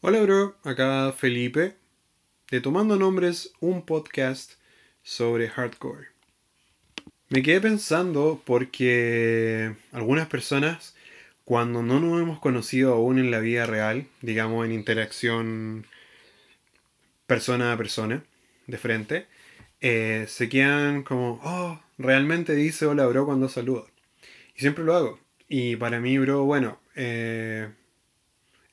Hola, bro. Acá Felipe de Tomando Nombres, un podcast sobre hardcore. Me quedé pensando porque algunas personas, cuando no nos hemos conocido aún en la vida real, digamos en interacción persona a persona, de frente, eh, se quedan como, oh, realmente dice hola, bro, cuando saludo. Y siempre lo hago. Y para mí, bro, bueno, eh,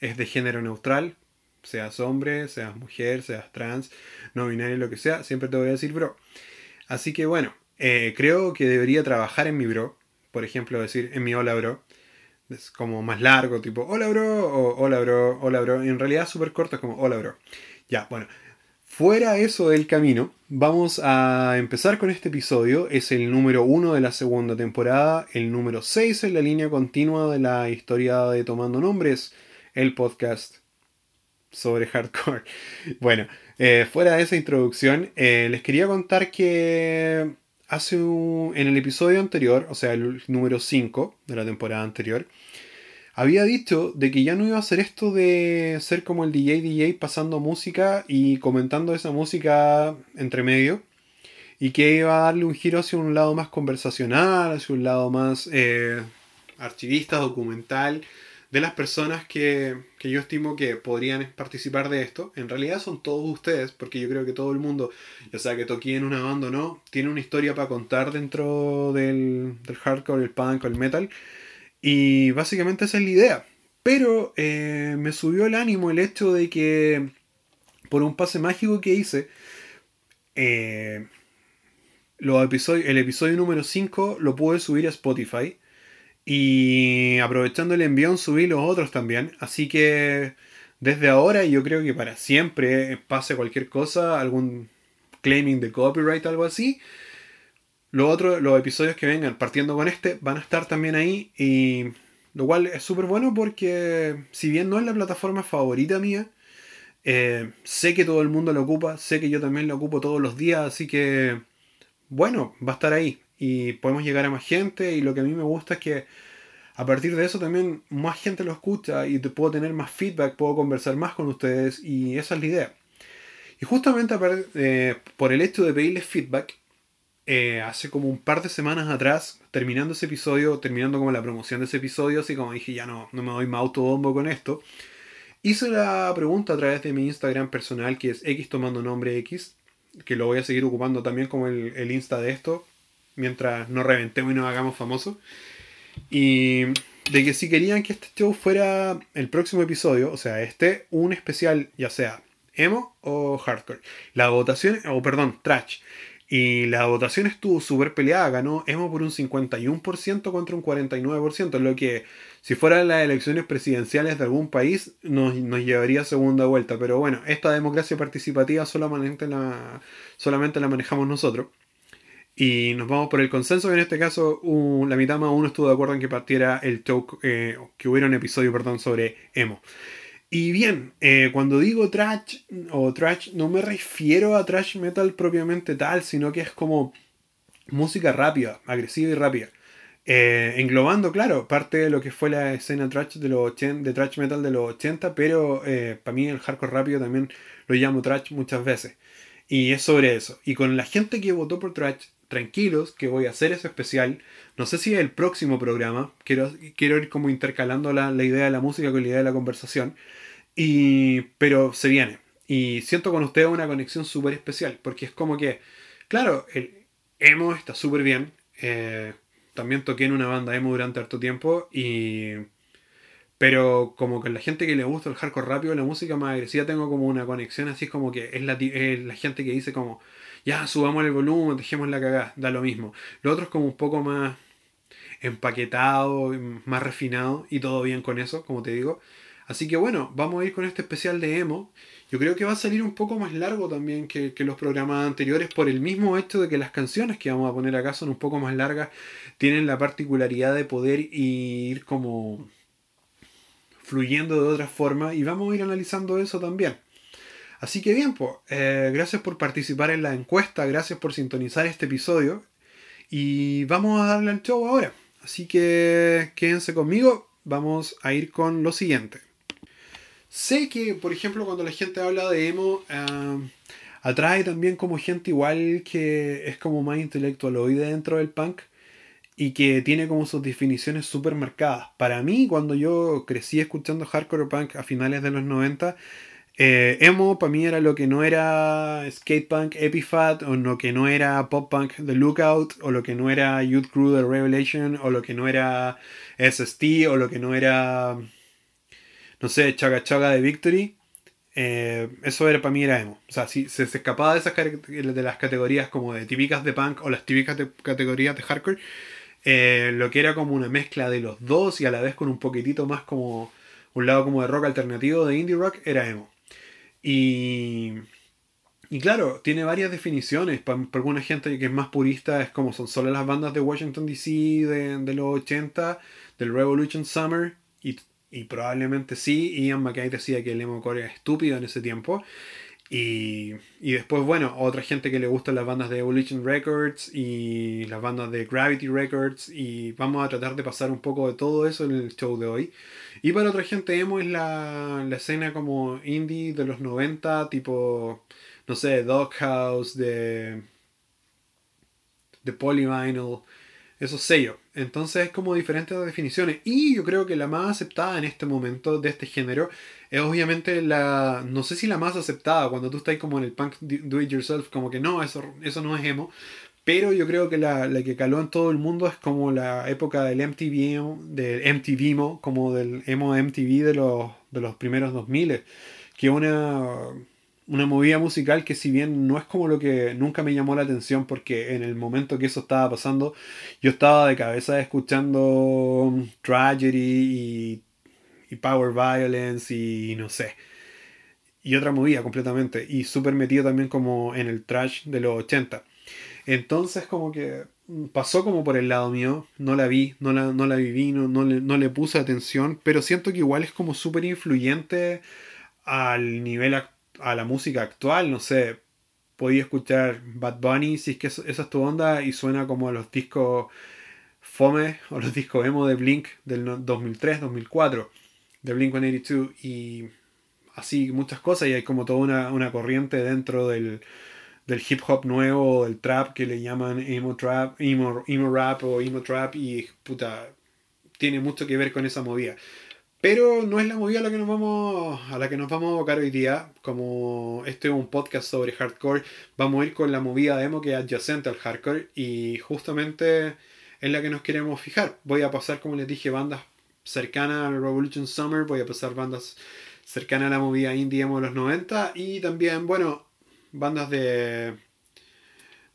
es de género neutral, seas hombre, seas mujer, seas trans, no binario, lo que sea, siempre te voy a decir bro. Así que bueno, eh, creo que debería trabajar en mi bro, por ejemplo, decir en mi hola bro, es como más largo, tipo hola bro, o hola bro, hola bro, en realidad súper corto es como hola bro. Ya, bueno, fuera eso del camino, vamos a empezar con este episodio, es el número uno de la segunda temporada, el número 6 en la línea continua de la historia de Tomando Nombres el podcast sobre hardcore. Bueno, eh, fuera de esa introducción, eh, les quería contar que hace un, en el episodio anterior, o sea, el número 5 de la temporada anterior, había dicho de que ya no iba a hacer esto de ser como el DJ DJ pasando música y comentando esa música entre medio. Y que iba a darle un giro hacia un lado más conversacional, hacia un lado más eh, archivista, documental, de las personas que, yo estimo que podrían participar de esto, en realidad son todos ustedes, porque yo creo que todo el mundo, ya sea que toque en una banda o no, tiene una historia para contar dentro del, hardcore, el punk el metal. Y básicamente esa es la idea. Pero eh, me subió el ánimo el hecho de que por un pase mágico que hice, eh, los el episodio número 5 lo pude subir a Spotify. Y aprovechando el envión subí los otros también. Así que desde ahora yo creo que para siempre pase cualquier cosa, algún claiming de copyright, algo así. Los otros, los episodios que vengan partiendo con este van a estar también ahí. Y lo cual es súper bueno porque si bien no es la plataforma favorita mía, eh, sé que todo el mundo lo ocupa, sé que yo también lo ocupo todos los días, así que bueno, va a estar ahí y podemos llegar a más gente y lo que a mí me gusta es que a partir de eso también más gente lo escucha y te puedo tener más feedback, puedo conversar más con ustedes y esa es la idea. Y justamente eh, por el hecho de pedirles feedback, eh, hace como un par de semanas atrás, terminando ese episodio, terminando como la promoción de ese episodio, así como dije, ya no, no me doy más autobombo con esto, hice la pregunta a través de mi Instagram personal, que es X tomando nombre X, que lo voy a seguir ocupando también como el, el Insta de esto, mientras nos reventemos y nos hagamos famosos. Y de que si querían que este show fuera el próximo episodio, o sea, este, un especial, ya sea emo o hardcore. La votación, o perdón, trash. Y la votación estuvo súper peleada, ganó emo por un 51% contra un 49%, lo que si fueran las elecciones presidenciales de algún país nos, nos, llevaría a segunda vuelta. Pero bueno, esta democracia participativa solamente la, solamente la manejamos nosotros. Y nos vamos por el consenso, que en este caso la mitad más uno estuvo de acuerdo en que partiera el talk, eh, que hubiera un episodio, perdón, sobre emo. Y bien, eh, cuando digo trash o trash, no me refiero a trash metal propiamente tal, sino que es como música rápida, agresiva y rápida. Eh, englobando, claro, parte de lo que fue la escena trash de, los de trash metal de los 80, pero para mí el hardcore rápido también lo llamo trash muchas veces. Y es sobre eso. Y con la gente que votó por trash, tranquilos que voy a hacer ese especial. No sé si es el próximo programa. Quiero, quiero ir como intercalando la, idea de la música con la idea de la conversación. Y, pero se viene. Y siento con ustedes una conexión súper especial. Porque es como que, claro, el emo está súper bien. Eh, también toqué en una banda emo durante harto tiempo. Y. Pero como que la gente que le gusta el hardcore rápido, la música más agresiva, tengo como una conexión así como que es la, es la gente que dice como, ya subamos el volumen, dejemos la cagada, da lo mismo. Lo otro es como un poco más empaquetado, más refinado y todo bien con eso, como te digo. Así que bueno, vamos a ir con este especial de emo. Yo creo que va a salir un poco más largo también que, los programas anteriores por el mismo hecho de que las canciones que vamos a poner acá son un poco más largas, tienen la particularidad de poder ir como fluyendo de otra forma y vamos a ir analizando eso también. Así que bien, pues, gracias por participar en la encuesta, gracias por sintonizar este episodio y vamos a darle al show ahora. Así que quédense conmigo, vamos a ir con lo siguiente. sé que, por ejemplo, cuando la gente habla de emo, ah, atrae también como gente igual que es como más intelectualoide dentro del punk y que tiene como sus definiciones súper marcadas. Para mí, cuando yo crecí escuchando hardcore punk a finales de los 90, eh, emo para mí era lo que no era skate punk Epifat, o lo que no era pop punk The Lookout, o lo que no era Youth Crew The Revelation, o lo que no era SST, o lo que no era, no sé, Chaga Chaga de Victory. Eh, eso era para mí era emo. O sea, si se, escapaba de, esas, de las categorías como de típicas de punk o las típicas categorías de hardcore, eh, lo que era como una mezcla de los dos y a la vez con un poquitito más como un lado como de rock alternativo, de indie rock, era emo. Y, y claro, tiene varias definiciones. Para, alguna gente que es más purista es como son solo las bandas de Washington DC de, de los 80, del Revolution Summer, y, y probablemente sí, Ian McKay decía que el emo core era estúpido en ese tiempo. Y, y, después, bueno, otra gente que le gustan las bandas de Evolution Records y las bandas de Gravity Records. Y vamos a tratar de pasar un poco de todo eso en el show de hoy. Y para otra gente, emo es la, la escena como indie de los 90, tipo, no sé, Doghouse, de, de Polyvinyl, esos sellos. Entonces es como diferentes definiciones. Y yo creo que la más aceptada en este momento de este género es obviamente la, no sé si la más aceptada, cuando tú estás como en el punk do it yourself, como que no, eso, eso no es emo. Pero yo creo que la, la, que caló en todo el mundo es como la época del MTV, del MTV, como del emo MTV de los, de los primeros 2000, que una, una movida musical que si bien no es como lo que nunca me llamó la atención porque en el momento que eso estaba pasando yo estaba de cabeza escuchando Tragedy y Power Violence y no sé. Y otra movida completamente. Y súper metido también como en el trash de los 80. Entonces como que pasó como por el lado mío. No la vi, no la, no la viví, no, no, le, no le puse atención. Pero siento que igual es como súper influyente al nivel, a la música actual. No sé, podía escuchar Bad Bunny si es que esa es tu onda y suena como los discos Fome o los discos emo de Blink del 2003, 2004 de Blink-182 y así muchas cosas y hay como toda una, corriente dentro del, hip hop nuevo, del trap que le llaman emo trap, emo, emo rap o emo trap y puta, tiene mucho que ver con esa movida. Pero no es la movida a la que nos vamos a la que nos vamos a abocar hoy día. Como este es un podcast sobre hardcore, vamos a ir con la movida de emo que es adyacente al hardcore y justamente es la que nos queremos fijar. Voy a pasar, como les dije, bandas cercana al Revolution Summer, voy a pasar bandas cercanas a la movida indie de los 90 y también, bueno, bandas de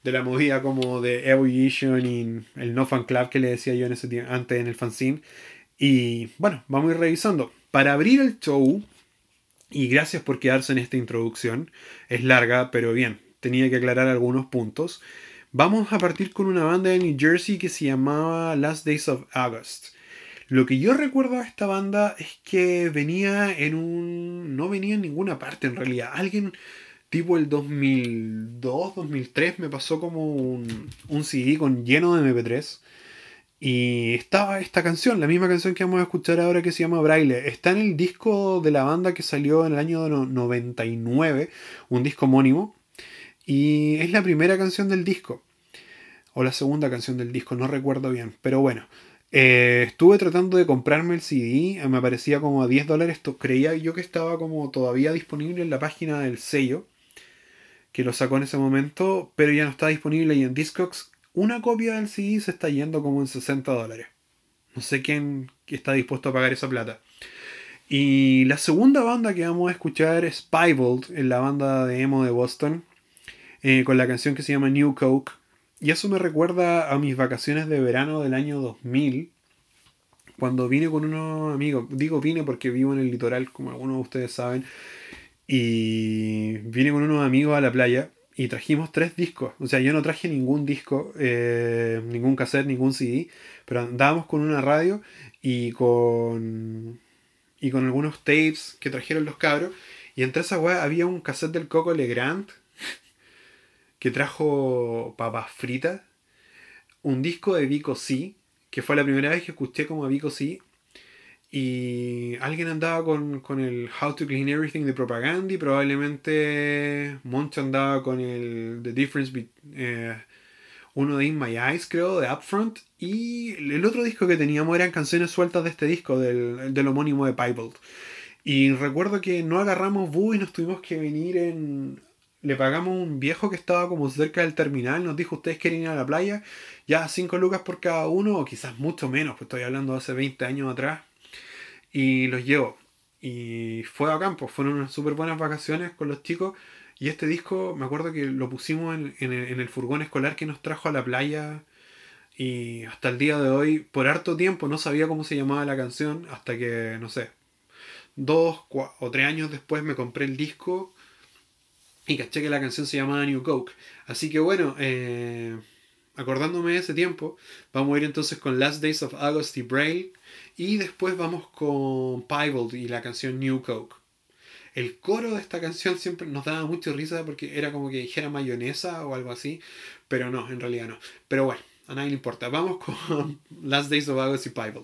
de la movida como de Evolution y el No Fan Club que le decía yo en antes en el fanzine. Y bueno, vamos a ir revisando. Para abrir el show, y gracias por quedarse en esta introducción, es larga, pero bien, tenía que aclarar algunos puntos. Vamos a partir con una banda de New Jersey que se llamaba Last Days of August. Lo que yo recuerdo de esta banda es que venía en un... no venía en ninguna parte en realidad. Alguien tipo el 2002, 2003 me pasó como un, un CD con lleno de MP3. Y estaba esta canción, la misma canción que vamos a escuchar ahora que se llama Braille. Está en el disco de la banda que salió en el año 99, un disco homónimo. Y es la primera canción del disco. O la segunda canción del disco, no recuerdo bien. Pero bueno, eh, estuve tratando de comprarme el CD, eh, me aparecía como a 10 dólares. Creía yo que estaba como todavía disponible en la página del sello, que lo sacó en ese momento, pero ya no está disponible. Y en Discogs, una copia del CD se está yendo como en 60 dólares. No sé quién está dispuesto a pagar esa plata. Y la segunda banda que vamos a escuchar es Piebald, en la banda de emo de Boston, eh, con la canción que se llama New Coke. Y eso me recuerda a mis vacaciones de verano del año 2000, cuando vine con unos amigos. Digo vine porque vivo en el litoral, como algunos de ustedes saben. Y vine con unos amigos a la playa y trajimos tres discos. O sea, yo no traje ningún disco, eh, ningún cassette, ningún CD, pero andábamos con una radio y con, y con algunos tapes que trajeron los cabros. Y entre esa weá había un cassette del Coco Legrand que trajo papas fritas, un disco de Vico C, que fue la primera vez que escuché como a Vico C, Y alguien andaba con, con, el How to Clean Everything de Propaganda y probablemente Moncho andaba con el The Difference Between... Eh, uno de In My Eyes, creo, de Upfront. Y el otro disco que teníamos eran canciones sueltas de este disco, del, del homónimo de Piebald. Y recuerdo que no agarramos bus y nos tuvimos que venir en. Le pagamos un viejo que estaba como cerca del terminal, nos dijo, ustedes quieren ir a la playa, ya 5 lucas por cada uno, o quizás mucho menos, pues estoy hablando de hace 20 años atrás. Y los llevo. Y fue a campo, fueron unas súper buenas vacaciones con los chicos. Y este disco, me acuerdo que lo pusimos en, en, el furgón escolar que nos trajo a la playa. Y hasta el día de hoy, por harto tiempo, no sabía cómo se llamaba la canción. Hasta que, no sé, dos o tres años después me compré el disco. Y caché que la canción se llamaba New Coke. Así que bueno, eh, acordándome de ese tiempo, vamos a ir entonces con Last Days of August y Braille. Y después vamos con Piebald y la canción New Coke el coro de esta canción siempre nos daba mucha risa porque era como que dijera mayonesa o algo así, pero no, en realidad no. Pero bueno, a nadie le importa. Vamos con Last Days of August y Bible.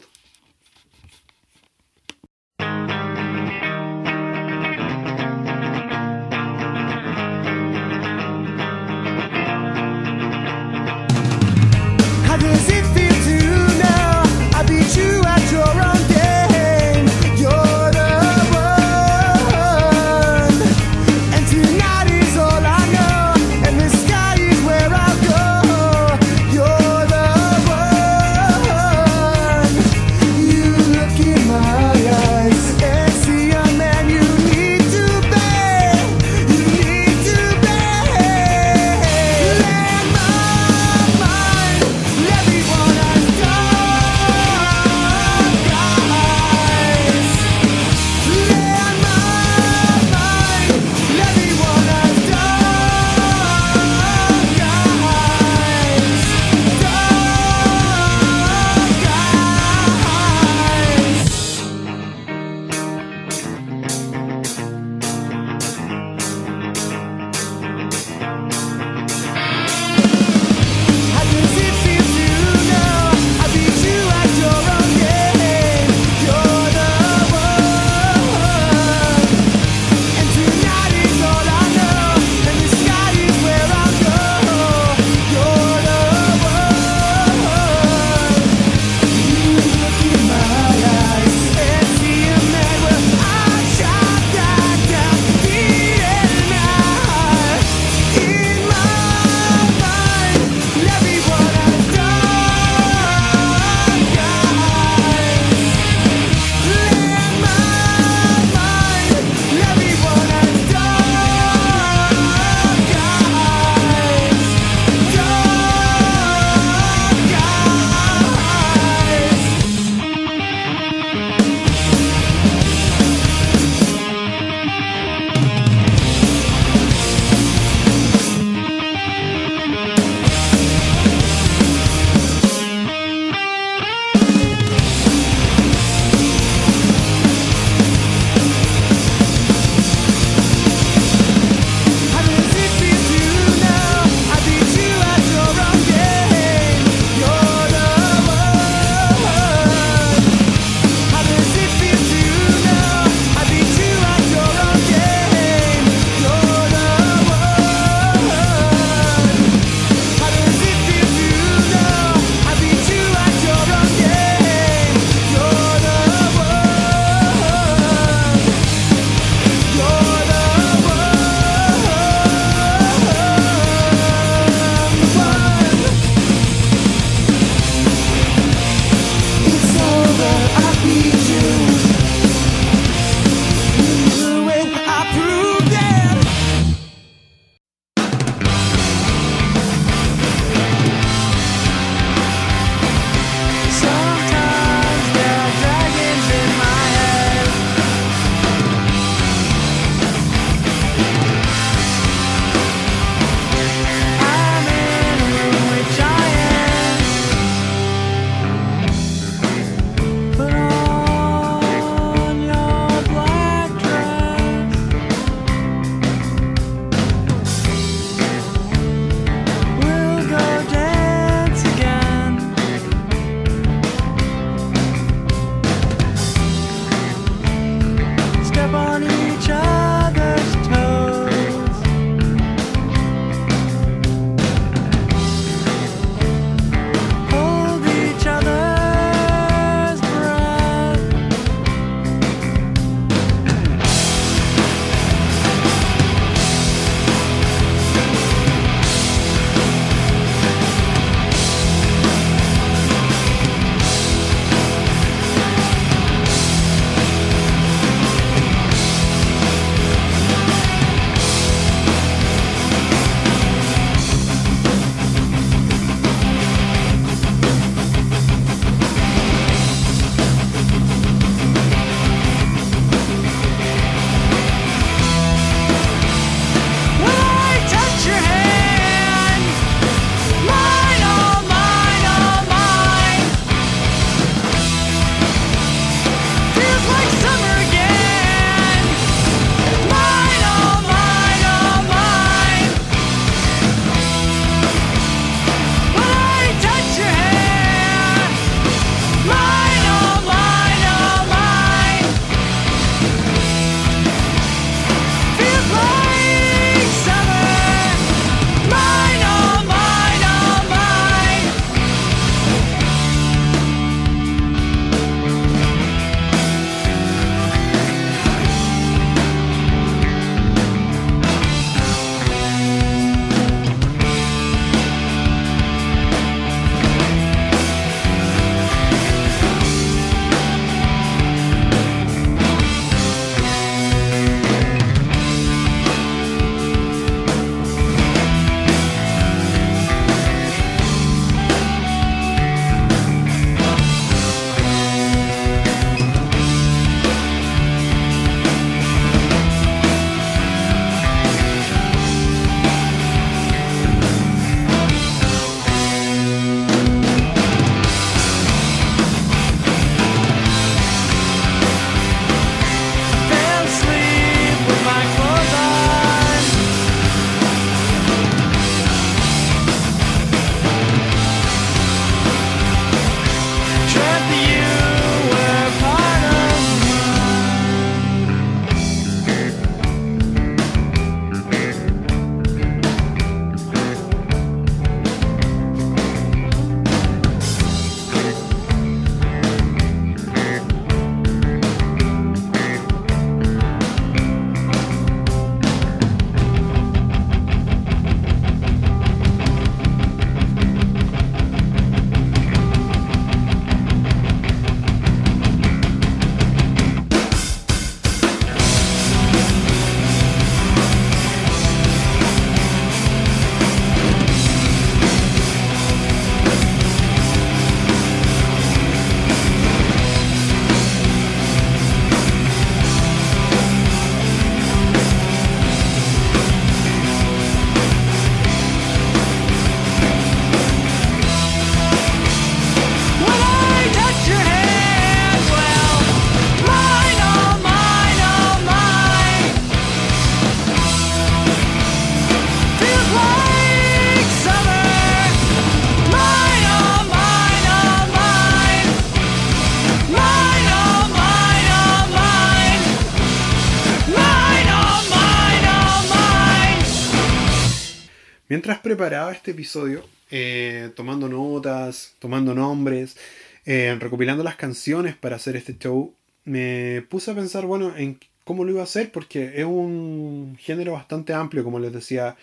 Preparaba este episodio, eh, tomando notas, tomando nombres, eh, recopilando las canciones para hacer este show, me puse a pensar, bueno, en cómo lo iba a hacer, porque es un género bastante amplio, como les decía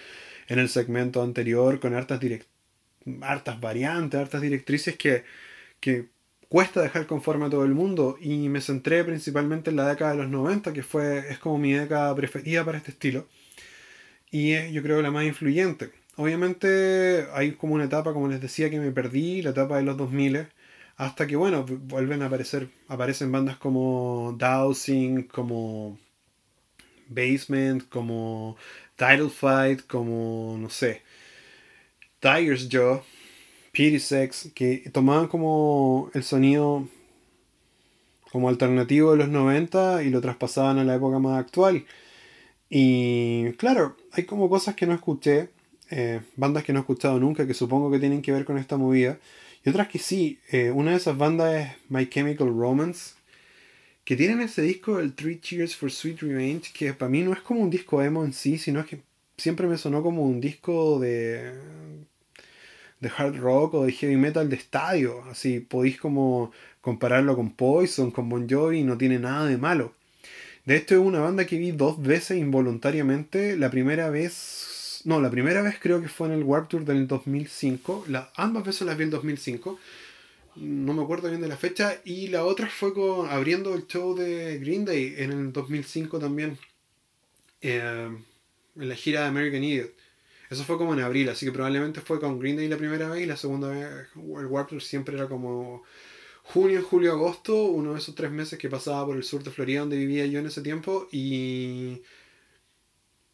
en el segmento anterior, con hartas, hartas variantes, hartas directrices que, que cuesta dejar conforme a todo el mundo. Y me centré principalmente en la década de los 90, que fue, es como mi década preferida para este estilo. Y es, yo creo, la más influyente. Obviamente hay como una etapa, como les decía, que me perdí, la etapa de los 2000 hasta que, bueno, vuelven a aparecer, aparecen bandas como Dowsing, como Basement, como Title Fight, como, no sé, Tiger's Jaw, Pity Sex, que tomaban como el sonido como alternativo de los 90 y lo traspasaban a la época más actual. Y claro, hay como cosas que no escuché, eh, bandas que no he escuchado nunca, que supongo que tienen que ver con esta movida. Y otras que sí, eh, una de esas bandas es My Chemical Romance, que tienen ese disco, el Three Cheers for Sweet Revenge, que para mí no es como un disco emo en sí, sino que siempre me sonó como un disco de, de hard rock o de heavy metal de estadio. Así podéis como compararlo con Poison, con Bon Jovi, y no tiene nada de malo. De hecho es una banda que vi dos veces involuntariamente. La primera vez no, la primera vez creo que fue en el Warp Tour del 2005. La, ambas veces las vi en el 2005. No me acuerdo bien de la fecha. Y la otra fue con, abriendo el show de Green Day en el 2005 también. Eh, en la gira de American Idiot. Eso fue como en abril, así que probablemente fue con Green Day la primera vez y la segunda vez el Warp Tour siempre era como junio, julio, agosto, uno de esos tres meses que pasaba por el sur de Florida donde vivía yo en ese tiempo y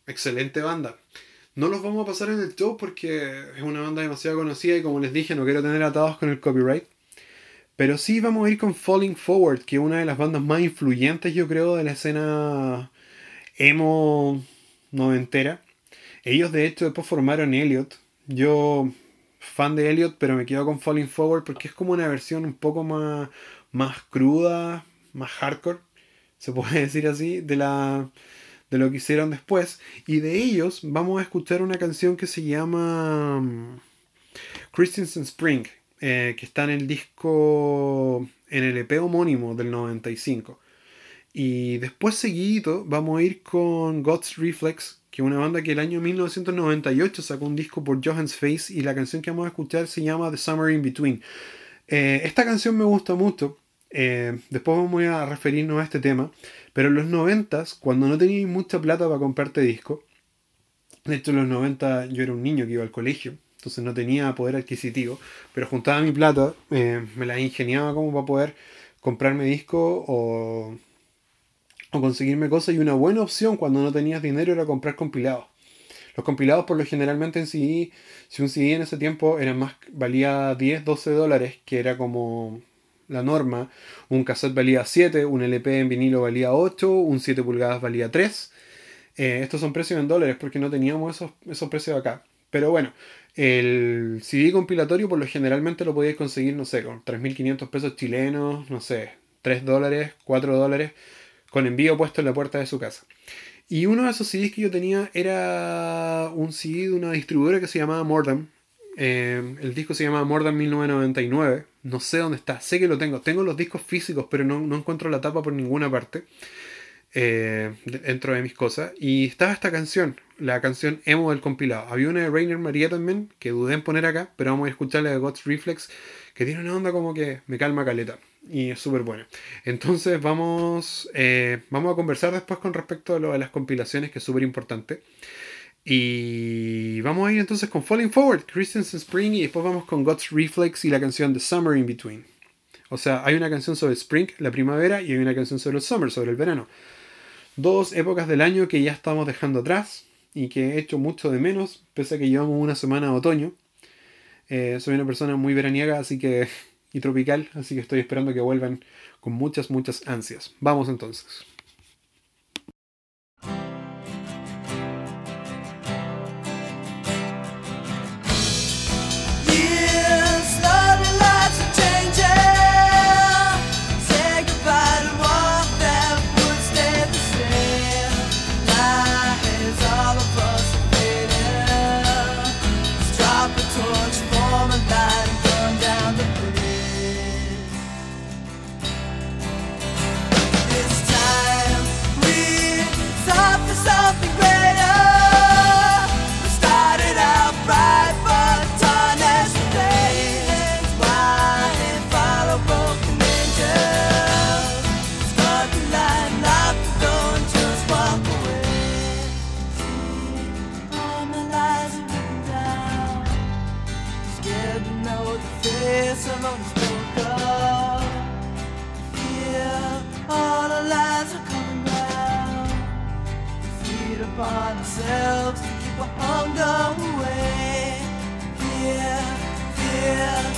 excelente banda. No los vamos a pasar en el show porque es una banda demasiado conocida y como les dije no quiero tener atados con el copyright. Pero sí vamos a ir con Falling Forward, que es una de las bandas más influyentes yo creo de la escena emo noventera. Ellos de hecho después formaron Elliot. Yo fan de Elliot, pero me quedo con Falling Forward porque es como una versión un poco más, más cruda, más hardcore, se puede decir así, de la, de lo que hicieron después. Y de ellos vamos a escuchar una canción que se llama mm, Christensen Spring, eh, que está en el disco, en el EP homónimo del 95. Y después seguido vamos a ir con God's Reflex, que es una banda que el año 1998 sacó un disco por Johan's Face y la canción que vamos a escuchar se llama The Summer in Between. Eh, esta canción me gusta mucho. Eh, después vamos a referirnos a este tema. Pero en los 90, cuando no teníais mucha plata para comprarte disco, de hecho en los 90 yo era un niño que iba al colegio, entonces no tenía poder adquisitivo, pero juntaba mi plata, eh, me la ingeniaba como para poder comprarme disco o, o conseguirme cosas. Y una buena opción cuando no tenías dinero era comprar compilados. Los compilados por lo generalmente en CD, si un CD en ese tiempo era más, valía 10, 12 dólares, que era como la norma. Un cassette valía 7, un LP en vinilo valía 8, un 7 pulgadas valía 3. Eh, estos son precios en dólares porque no teníamos esos, esos precios acá. Pero bueno, el CD compilatorio por lo generalmente lo podíais conseguir, no sé, con 3.500 pesos chilenos, no sé, 3 dólares, 4 dólares, con envío puesto en la puerta de su casa. Y uno de esos CDs que yo tenía era un CD de una distribuidora que se llamaba Mordam. Eh, el disco se llama Mordam 1999. No sé dónde está, sé que lo tengo. Tengo los discos físicos, pero no, encuentro la tapa por ninguna parte. Eh, dentro de mis cosas. Y estaba esta canción, la canción emo del compilado. Había una de Rainer María también, que dudé en poner acá, pero vamos a escucharla de God's Reflex, que tiene una onda como que me calma caleta. Y es súper buena. Entonces vamos, eh, vamos a conversar después con respecto a lo de las compilaciones, que es súper importante. Y vamos a ir entonces con Falling Forward, Christensen Spring, y después vamos con God's Reflex y la canción The Summer in Between. O sea, hay una canción sobre Spring, la primavera, y hay una canción sobre el Summer, sobre el verano. Dos épocas del año que ya estamos dejando atrás y que he hecho mucho de menos, pese a que llevamos una semana de otoño. Eh, soy una persona muy veraniega así que, y tropical, así que estoy esperando que vuelvan con muchas, muchas ansias. Vamos entonces. Face don't go. Feel all our lives are coming down. Feed upon ourselves to keep our hunger away. Fear, fear.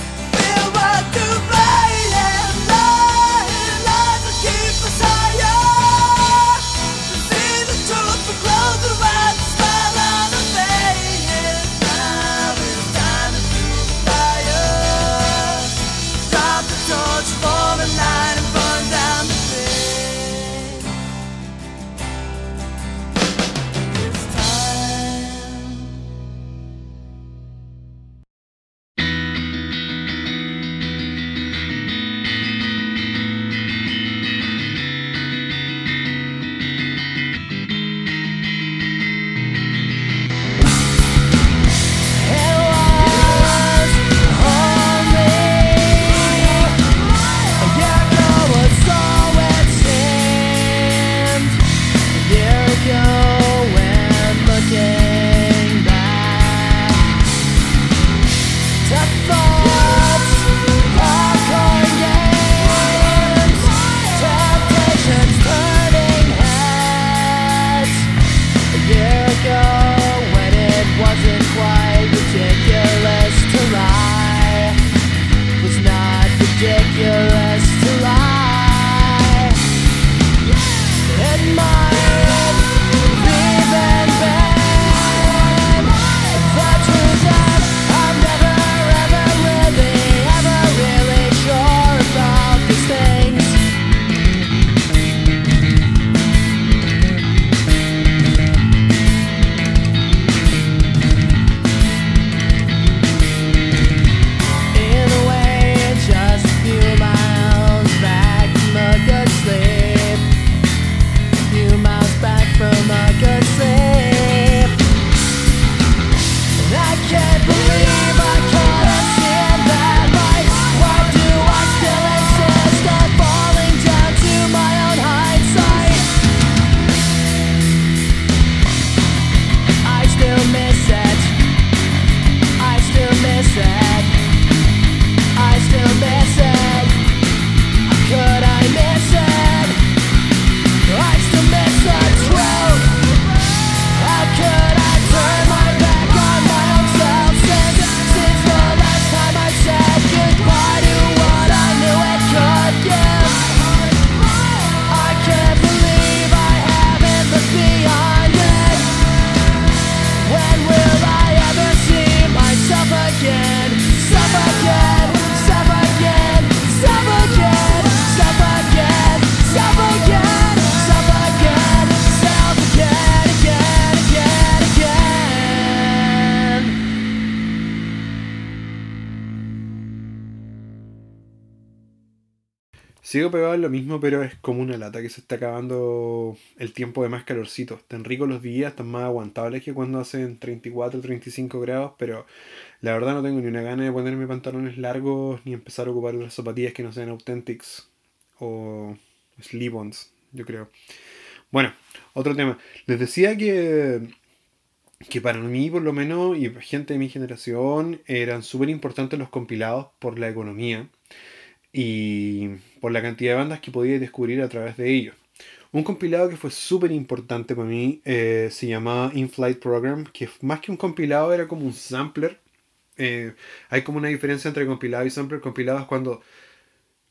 Lo mismo, pero es como una lata que se está acabando el tiempo de más calorcito. Están ricos los días, están más aguantables que cuando hacen 34, 35 grados, pero la verdad no tengo ni una gana de ponerme pantalones largos ni empezar a ocupar otras zapatillas que no sean Authentics o Slip-ons, yo creo. Bueno, otro tema. Les decía que, que para mí, por lo menos, y gente de mi generación, eran súper importantes los compilados por la economía y por la cantidad de bandas que podía descubrir a través de ellos. Un compilado que fue súper importante para mí eh, se llamaba In-Flight Program, que más que un compilado era como un sampler. Eh, hay como una diferencia entre compilado y sampler. Compilado es cuando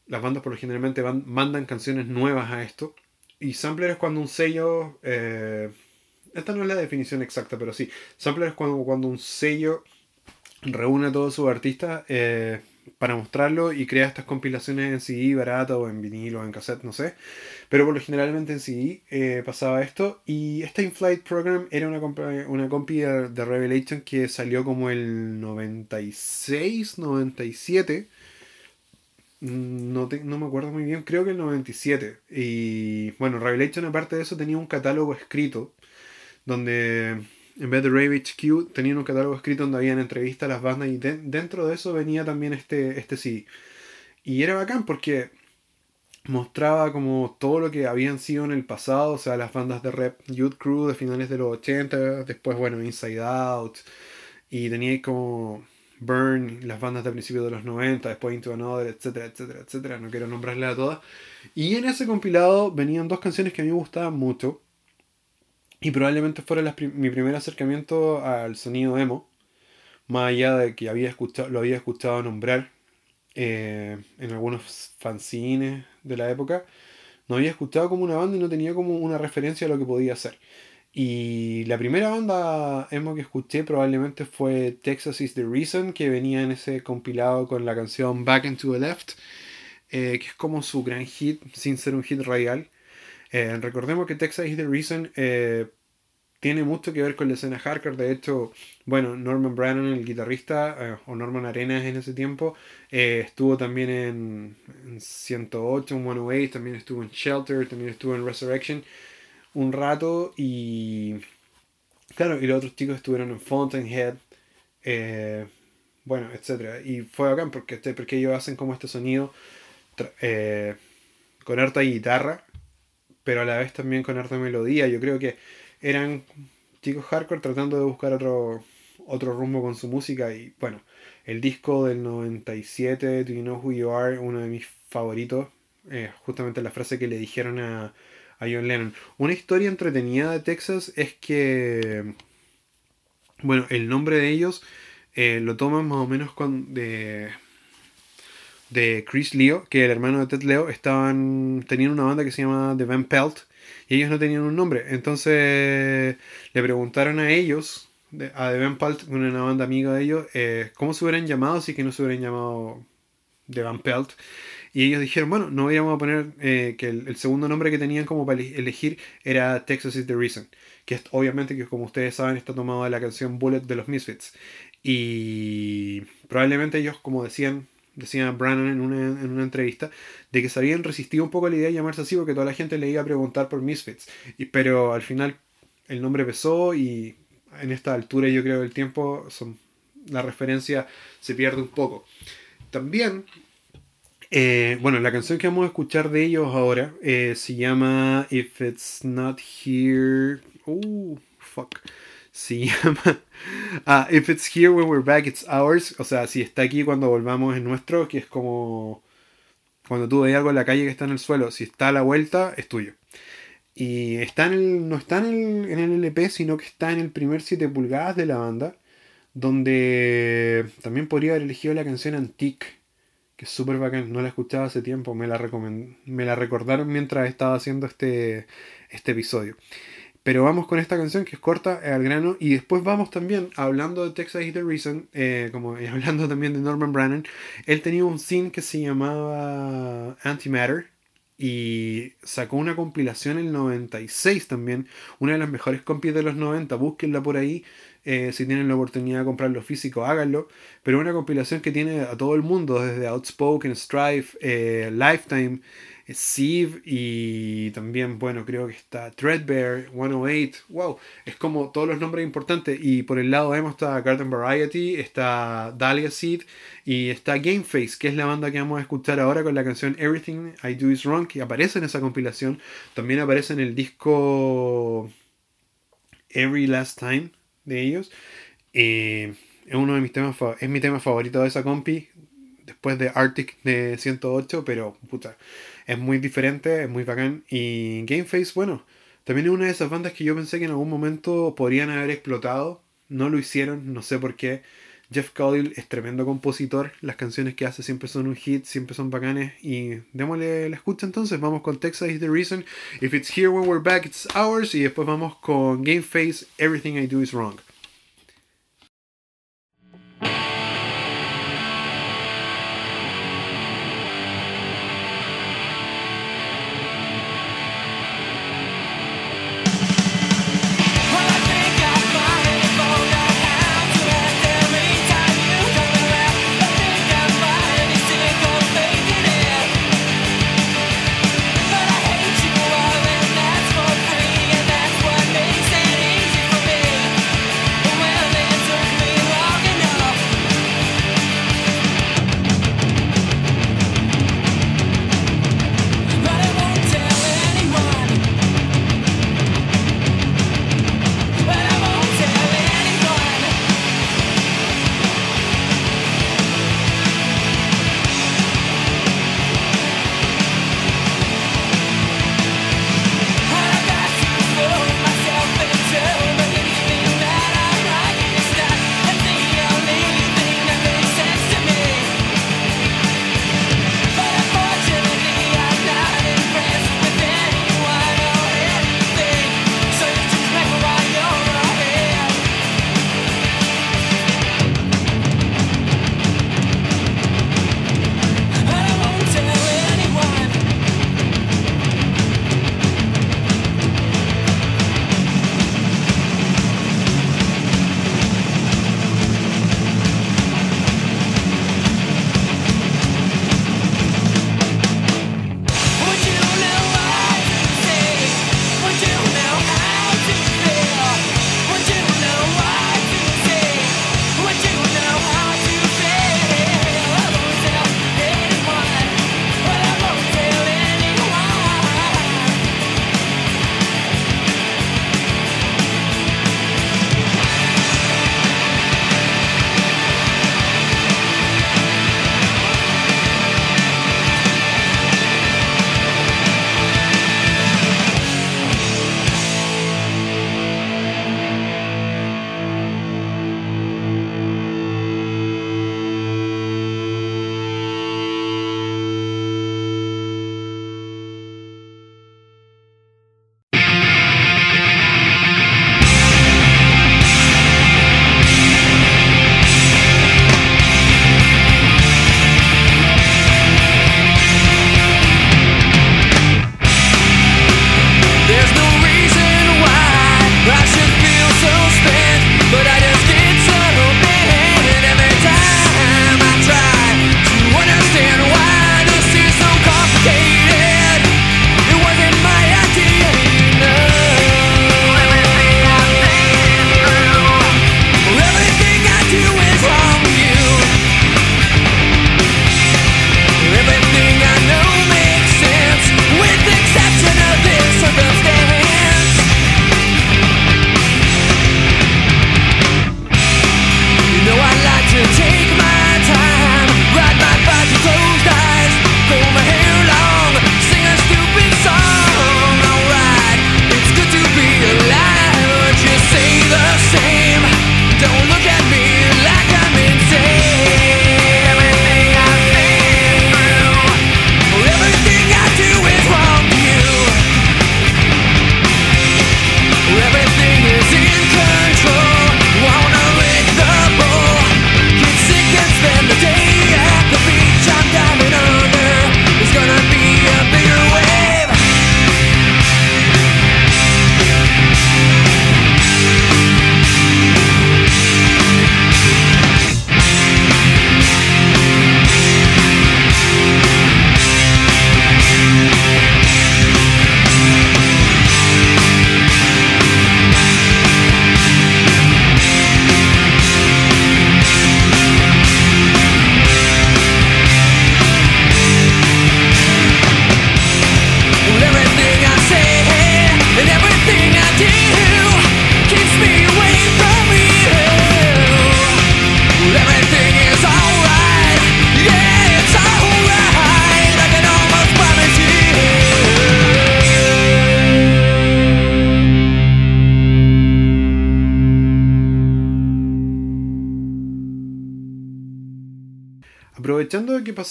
las bandas por lo generalmente mandan canciones nuevas a esto. Y sampler es cuando un sello... eh, esta no es la definición exacta, pero sí. Sampler es cuando, cuando un sello reúne a todos sus artistas eh, para mostrarlo y crea estas compilaciones en CD barato o en vinilo o en cassette, no sé. Pero por lo generalmente en CD eh, pasaba esto. Y este In-Flight Program era una, compa- una compi de, de Revelation que salió como el 96, 97. Mm, No, te- no me acuerdo muy bien, creo que el 97. Y bueno, Revelation aparte de eso tenía un catálogo escrito donde en vez de Rave HQ tenían un catálogo escrito donde habían entrevistas a las bandas y de- dentro de eso venía también este, este CD. Y era bacán porque mostraba como todo lo que habían sido en el pasado, o sea, las bandas de rap Youth Crew de finales de los 80, después, bueno, Inside Out, y teníais como Burn, las bandas de principios de los 90, después Into Another, etcétera, etcétera, etcétera, no quiero nombrarlas a todas. Y en ese compilado venían dos canciones que a mí me gustaban mucho, Y probablemente fuera mi primer acercamiento al sonido emo. Más allá de que había escuchado, lo había escuchado nombrar eh, en algunos fanzines de la época. No había escuchado como una banda y no tenía como una referencia a lo que podía ser. Y la primera banda emo que escuché probablemente fue Texas is the Reason, que venía en ese compilado con la canción Back and to the Left, eh, que es como su gran hit, sin ser un hit real. Eh, recordemos que Texas is the Reason eh, tiene mucho que ver con la escena hardcore. De hecho, bueno, Norman Brannon, el guitarrista, eh, o Norman Arenas en ese tiempo, estuvo también en, en 108, en 108, también estuvo en Shelter, también estuvo en Resurrection un rato y claro, y los otros chicos estuvieron en Fountainhead, bueno, etcétera Y fue bacán porque, este- porque ellos hacen como este sonido con harta guitarra, pero a la vez también con harta melodía. Yo creo que eran chicos hardcore tratando de buscar otro, otro rumbo con su música y bueno, el disco del 97, Do You Know Who You Are, uno de mis favoritos, eh, justamente la frase que le dijeron a, a John Lennon. Una historia entretenida de Texas es que, bueno, el nombre de ellos eh, lo toman más o menos con, de, de Chris Leo, que el hermano de Ted Leo, estaban, tenían una banda que se llama The Van Pelt y ellos no tenían un nombre. Entonces le preguntaron a ellos, a The Van Pelt, una banda amiga de ellos, eh, cómo se hubieran llamado si que no se hubieran llamado The Van Pelt. Y ellos dijeron, bueno, no íbamos a poner eh, que el, segundo nombre que tenían como para ele- elegir era Texas is the Reason. Que obviamente, que como ustedes saben, está tomado de la canción Bullet de los Misfits. Y probablemente ellos, como decían, decía Brannon en una, en una entrevista, de que se habían resistido un poco a la idea de llamarse así porque toda la gente le iba a preguntar por Misfits. Y, pero al final el nombre pesó y en esta altura yo creo del tiempo son, la referencia se pierde un poco. También eh, bueno, la canción que vamos a escuchar de ellos ahora eh, se llama If It's Not Here. Uh, fuck. Se llama ah, If It's Here When We're Back, It's Ours. O sea, si está aquí cuando volvamos es nuestro, que es como cuando tú ves algo en la calle que está en el suelo. Si está a la vuelta, es tuyo. Y está en el, no está en el, en el LP, sino que está en el primer 7 pulgadas de la banda. Donde también podría haber elegido la canción Antique que es súper bacán, no la escuchaba hace tiempo, me la, me la recordaron mientras estaba haciendo este, este episodio. Pero vamos con esta canción que es corta, eh, al grano, y después vamos también, hablando de Texas is the Reason, eh, como y hablando también de Norman Brannon, él tenía un scene que se llamaba Antimatter, y sacó una compilación en el 96 también, una de las mejores compis de los 90, búsquenla por ahí, eh, si tienen la oportunidad de comprarlo físico, háganlo. Pero una compilación que tiene a todo el mundo, desde Outspoken, Strife, eh, Lifetime, eh, Sieve y también, bueno, creo que está Threadbare, 108. Wow, es como todos los nombres importantes. Y por el lado emo está Garden Variety, está Dahlia Seed y está Gameface, que es la banda que vamos a escuchar ahora con la canción Everything I Do Is Wrong, que aparece en esa compilación. También aparece en el disco Every Last Time de ellos. Eh, es uno de mis temas, es mi tema favorito de esa compi, después de Arctic de 108, pero puta, es muy diferente, es muy bacán. Y Gameface, bueno, también es una de esas bandas que yo pensé que en algún momento podrían haber explotado, no lo hicieron, no sé por qué. Jeff Cowell es tremendo compositor, las canciones que hace siempre son un hit, siempre son bacanes y démosle la escucha entonces, vamos con Texas is the Reason, If It's Here When We're Back It's Ours y después vamos con Game Face, Everything I Do Is Wrong.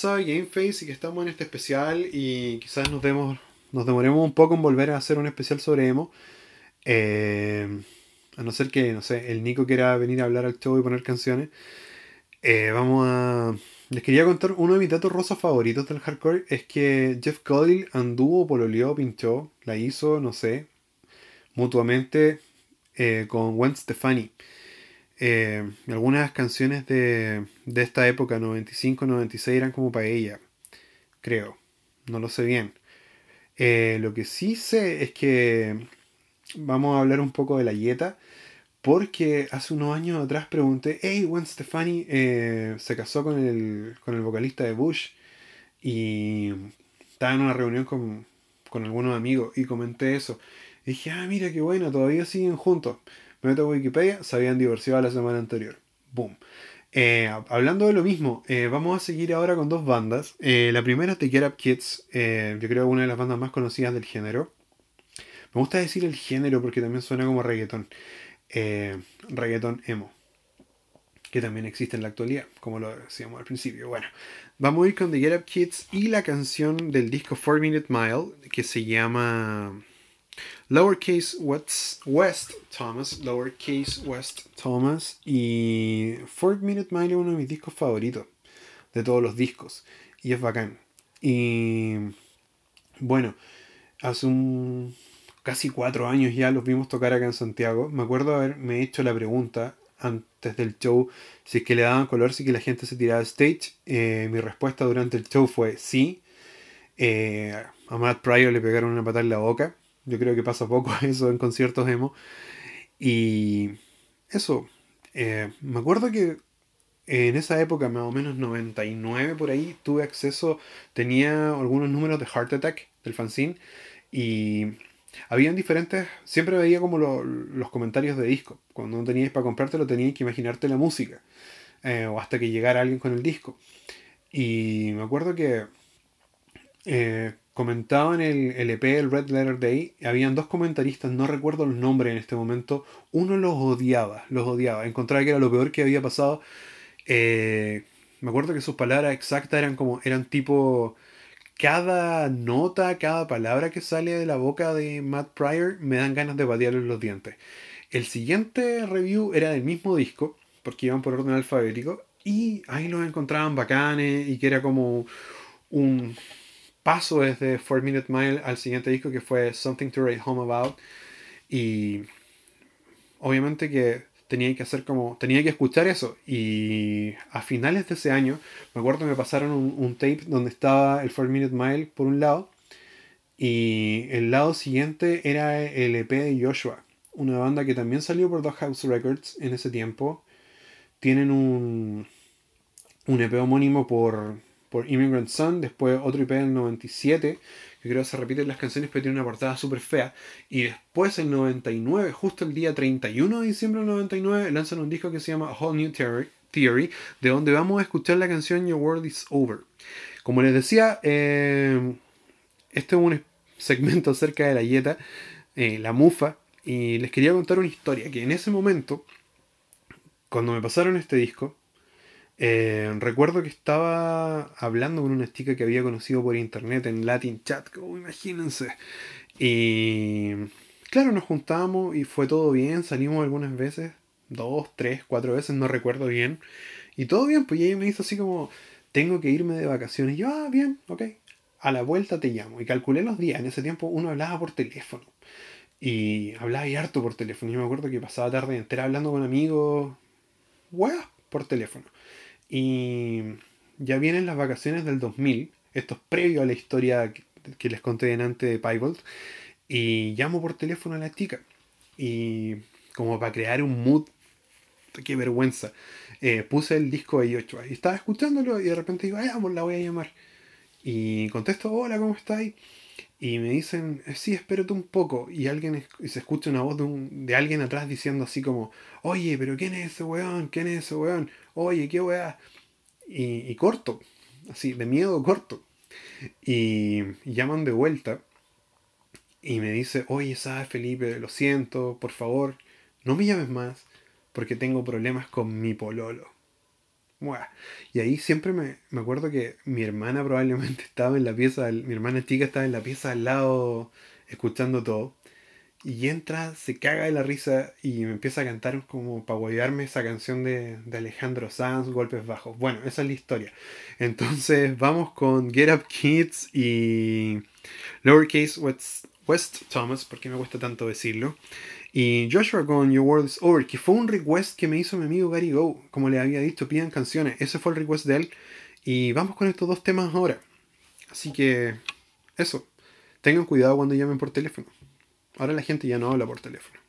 Pasaba Game Face y que estamos en este especial y quizás nos demos, nos demoremos un poco en volver a hacer un especial sobre emo. eh, a no ser que, no sé, el Nico quiera venir a hablar al show y poner canciones. eh, vamos a. Les quería contar uno de mis datos rosas favoritos del hardcore. Es que Jeff Cody anduvo, pololeó, pinchó, la hizo, no sé, mutuamente eh, con Gwen Stefani. Eh, algunas canciones de, de esta época, 95-96, eran como para ella, creo. No lo sé bien. Eh, lo que sí sé es que vamos a hablar un poco de la Yeta, porque hace unos años atrás pregunté, hey, Gwen Stefani eh, se casó con el, con el vocalista de Bush y estaba en una reunión con, con algunos amigos y comenté eso. Y dije, ah, mira qué bueno, todavía siguen juntos. Me meto a Wikipedia, se habían divorciado la semana anterior. Boom. Eh, hablando de lo mismo, eh, vamos a seguir ahora con dos bandas. Eh, la primera es The Get Up Kids, yo creo una de las bandas más conocidas del género. Me gusta decir el género porque también suena como reggaeton. Eh, reggaeton emo. Que también existe en la actualidad, como lo decíamos al principio. Bueno, vamos a ir con The Get Up Kids y la canción del disco 4 Minute Mile que se llama Lowercase West, Thomas. Lowercase West Thomas. Y 4 Minute Mile es uno de mis discos favoritos de todos los discos. Y es bacán. Y bueno, hace un casi cuatro años ya los vimos tocar acá en Santiago. Me acuerdo haberme hecho la pregunta antes del show si es que le daban color, si que la gente se tiraba stage. Eh, mi respuesta durante el show fue sí. Eh, a Matt Pryor le pegaron una patada en la boca. Yo creo que pasa poco eso en conciertos emo. Y eso. eh, me acuerdo que en esa época, más o menos 99 por ahí, tuve acceso, tenía algunos números de Heart Attack del fanzine y habían diferentes, siempre veía como lo- los comentarios de disco. Cuando no tenías para comprártelo tenías que imaginarte la música eh, o hasta que llegara alguien con el disco. Y me acuerdo que eh, comentaban el, el EP, el Red Letter Day, habían dos comentaristas, no recuerdo los nombres en este momento, uno los odiaba, los odiaba, encontraba que era lo peor que había pasado. Eh, me acuerdo que sus palabras exactas eran como, eran tipo, cada nota, cada palabra que sale de la boca de Matt Pryor me dan ganas de patearle los dientes. El siguiente review era del mismo disco, porque iban por orden alfabético, y ahí los encontraban bacanes y que era como un paso desde 4 Minute Mile al siguiente disco que fue Something to Write Home About. Y obviamente que tenía que hacer como, tenía que escuchar eso. Y a finales de ese año, me acuerdo que me pasaron un, tape donde estaba el 4 Minute Mile por un lado. Y el lado siguiente era el EP de Joshua, una banda que también salió por Doghouse Records en ese tiempo. Tienen un, un EP homónimo por, por Immigrant Son, después otro EP del 97, que creo que se repiten las canciones, pero tiene una portada súper fea. Y después el 99, justo el día 31 de diciembre del 99, lanzan un disco que se llama A Whole New Theory, de donde vamos a escuchar la canción Your World is Over. Como les decía, eh, este es un segmento acerca de la Yeta, eh, la Mufa, y les quería contar una historia que en ese momento, cuando me pasaron este disco, eh, recuerdo que estaba hablando con una chica que había conocido por internet en Latin Chat, como imagínense. Y claro, nos juntamos y fue todo bien, salimos algunas veces, dos, tres, cuatro veces, no recuerdo bien. Y todo bien, pues ella me hizo así como, tengo que irme de vacaciones. Y yo, ah, bien, ok. A la vuelta te llamo. Y calculé los días. En ese tiempo uno hablaba por teléfono. Y hablaba y harto por teléfono. Y me acuerdo que pasaba tarde entera hablando con amigos. Weá, por teléfono. Y ya vienen las vacaciones del 2000. Esto es previo a la historia que, les conté delante de Pybolt. Y llamo por teléfono a la chica. Y como para crear un mood. Qué vergüenza. Eh, puse el disco de Yochua. Y estaba escuchándolo y de repente digo, ah, pues la voy a llamar. Y contesto, hola, ¿cómo estáis? Y me dicen, eh, sí, espérate un poco. Y alguien y se escucha una voz de, un, de alguien atrás diciendo así como, oye, pero ¿quién es ese weón? ¿Quién es ese weón? Oye, qué weá. Y, y corto, así, de miedo corto. Y, y llaman de vuelta. Y me dice, oye, sabes, Felipe, lo siento, por favor, no me llames más, porque tengo problemas con mi pololo. Buah. Y ahí siempre me, me acuerdo que mi hermana probablemente estaba en la pieza, mi hermana chica estaba en la pieza al lado escuchando todo. Y entra, se caga de la risa y me empieza a cantar como para guayarme esa canción de, de Alejandro Sanz, Golpes Bajos. Bueno, esa es la historia. Entonces vamos con Get Up Kids y Lowercase West, West Thomas, porque me cuesta tanto decirlo. Y Joshua con Your World is Over, que fue un request que me hizo mi amigo Gary Go. Como le había dicho, pidan canciones. Ese fue el request de él. Y vamos con estos dos temas ahora. Así que, eso. Tengan cuidado cuando llamen por teléfono. Ahora la gente ya no habla por teléfono.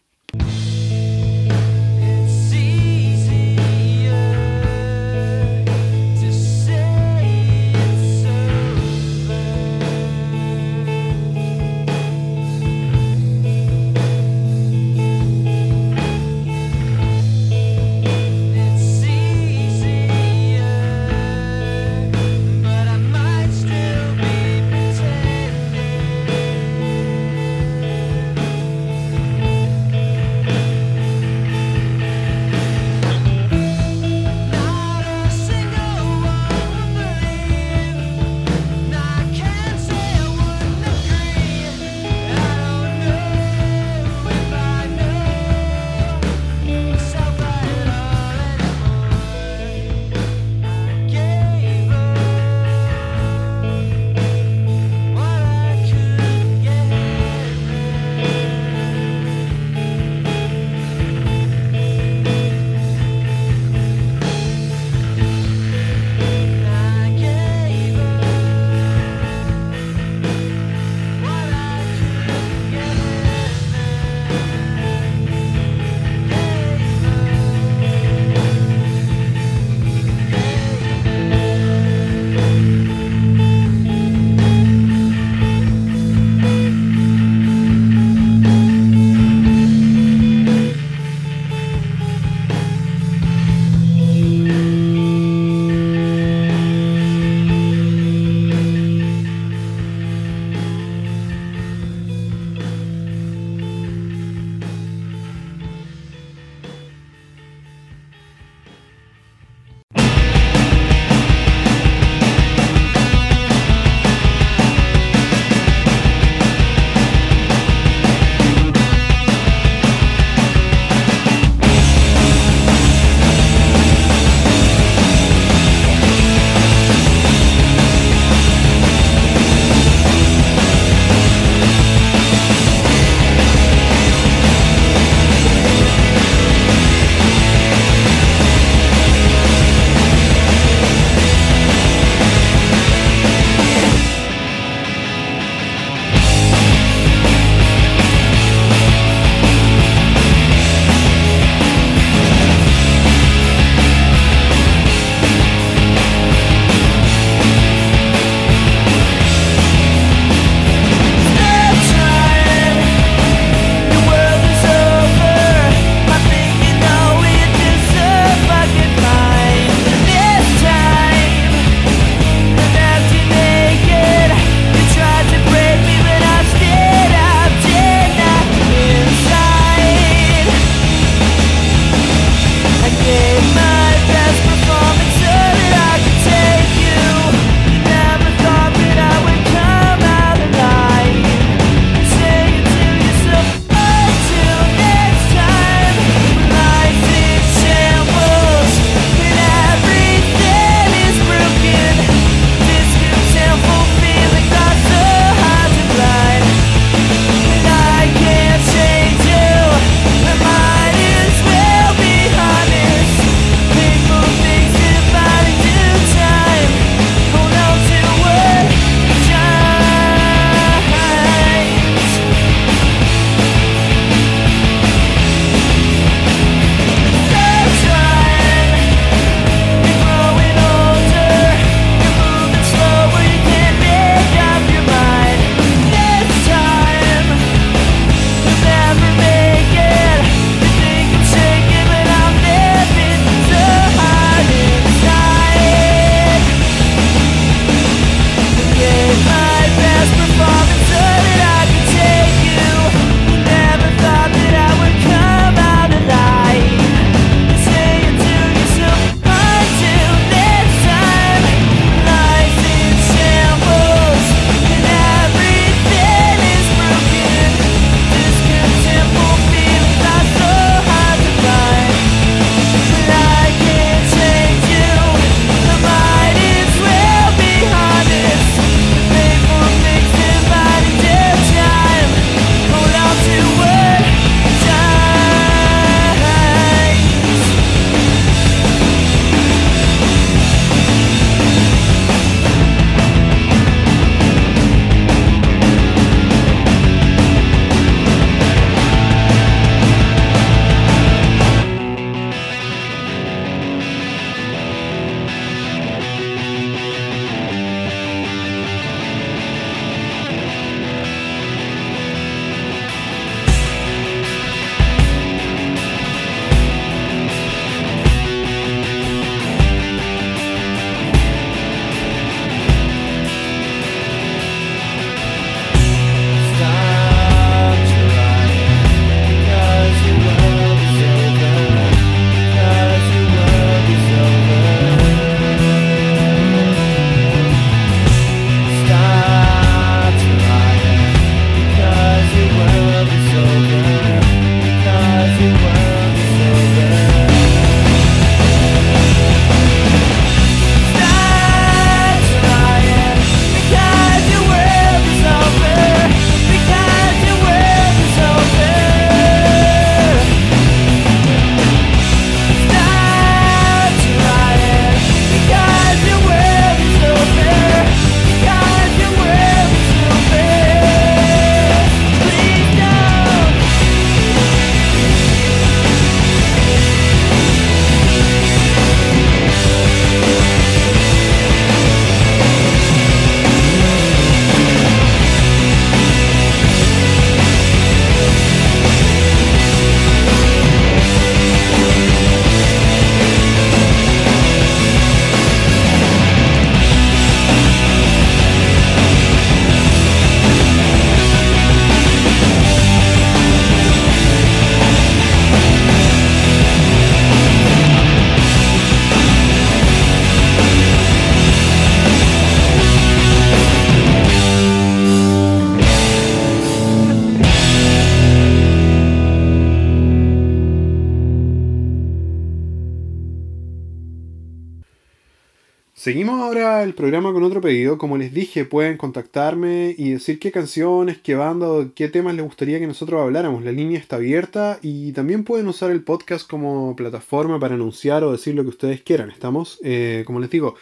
Pedido. Como les dije, pueden contactarme y decir qué canciones, qué banda qué temas les gustaría que nosotros habláramos. La línea está abierta y también pueden usar el podcast como plataforma para anunciar o decir lo que ustedes quieran. Estamos, eh, como les digo,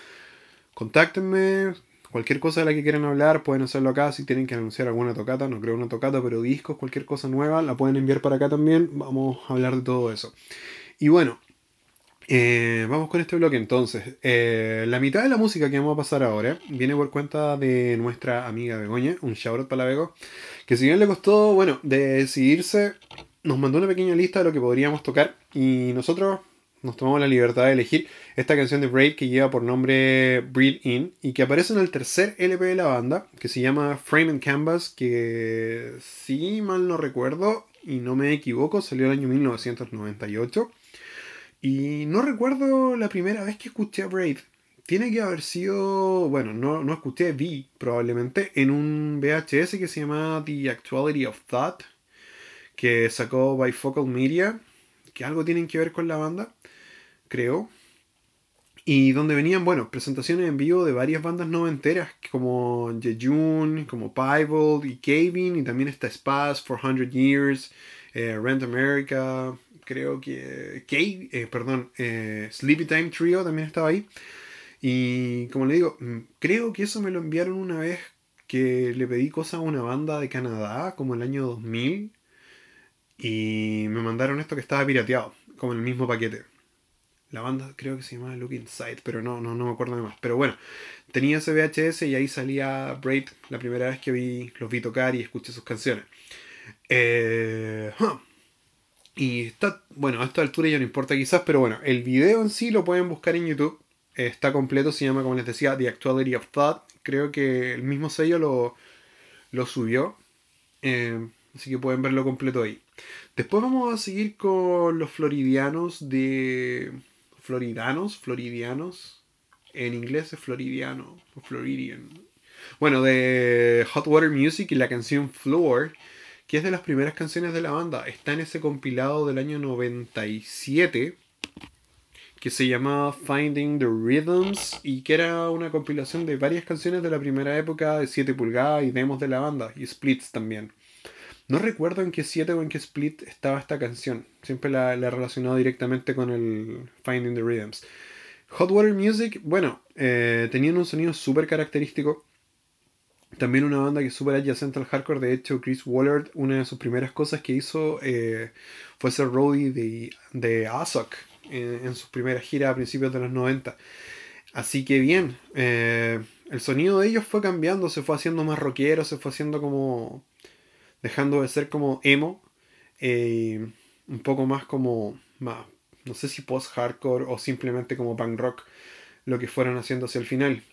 contáctenme. Cualquier cosa de la que quieran hablar, pueden hacerlo acá. Si tienen que anunciar alguna tocata, no creo una tocata, pero discos, cualquier cosa nueva, la pueden enviar para acá también. Vamos a hablar de todo eso. Y bueno, eh, vamos con este bloque entonces. Eh, la mitad de la música que vamos a pasar ahora viene por cuenta de nuestra amiga Begoña, un shoutout para Bego, que si bien le costó, bueno, de decidirse, nos mandó una pequeña lista de lo que podríamos tocar y nosotros nos tomamos la libertad de elegir esta canción de Brave que lleva por nombre Breathe In y que aparece en el tercer LP de la banda, que se llama Frame and Canvas, que si mal no recuerdo y no me equivoco, salió el año 1998. Y no recuerdo la primera vez que escuché a Brave. Tiene que haber sido, bueno, no, no escuché, vi probablemente en un VHS que se llama The Actuality of Thought, que sacó Bifocal Media, que algo tienen que ver con la banda, creo. Y donde venían, bueno, presentaciones en vivo de varias bandas noventeras, como Jejun, como Bible y Caving, y también está Spaz, 400 Years, eh, Rent America, creo que Kate, eh, perdón, eh, Sleepy Time Trio también estaba ahí. Y como le digo, mm, creo que eso me lo enviaron una vez que le pedí cosas a una banda de Canadá, como el año 2000. Y me mandaron esto que estaba pirateado, como el mismo paquete. La banda creo que se llamaba Look Inside, pero no, no, no me acuerdo de más. Pero bueno, tenía ese VHS y ahí salía Braid la primera vez que vi, los vi tocar y escuché sus canciones. Eh, y está, bueno, a esta altura ya no importa quizás, pero bueno, el video en sí lo pueden buscar en YouTube. Está completo, se llama, como les decía, The Actuality of Thought. Creo que el mismo sello lo, lo subió. Eh, así que pueden verlo completo ahí. Después vamos a seguir con los floridianos de... Floridanos, floridianos. En inglés es floridiano, floridian. Bueno, de Hot Water Music y la canción Floor que es de las primeras canciones de la banda. Está en ese compilado del año 97 que se llamaba Finding the Rhythms y que era una compilación de varias canciones de la primera época de 7 pulgadas y demos de la banda y splits también. No recuerdo en qué 7 o en qué split estaba esta canción. Siempre la, he relacionado directamente con el Finding the Rhythms. Hot Water Music, bueno, eh, tenían un sonido súper característico también una banda que es súper adyacente al hardcore. De hecho, Chris Wallard, una de sus primeras cosas que hizo eh, fue ser roadie de, de Azok en, sus primeras giras a principios de los 90. Así que bien, eh, el sonido de ellos fue cambiando, se fue haciendo más rockero, se fue haciendo como. dejando de ser como emo, eh, un poco más como. Más, no sé si post-hardcore o simplemente como punk rock, lo que fueron haciendo hacia el final.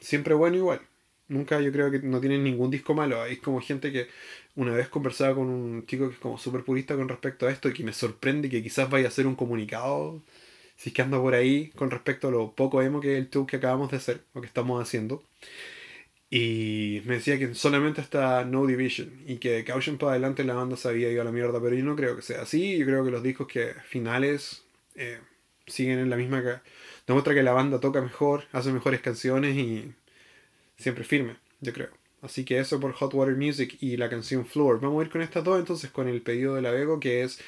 Siempre bueno igual. Nunca yo creo que no tienen ningún disco malo. Es como gente que una vez conversaba con un chico que es como súper purista con respecto a esto y que me sorprende que quizás vaya a hacer un comunicado, si es que anda por ahí, con respecto a lo poco emo que el tour que acabamos de hacer, o que estamos haciendo. Y me decía que solamente está No Division y que Caution para adelante la banda se había ido a la mierda, pero yo no creo que sea así. Yo creo que los discos que finales eh, siguen en la misma. Demuestra que la banda toca mejor, hace mejores canciones y siempre firme, yo creo. Así que eso por Hot Water Music y la canción Floor. Vamos a ir con estas dos entonces con el pedido de la Vego que es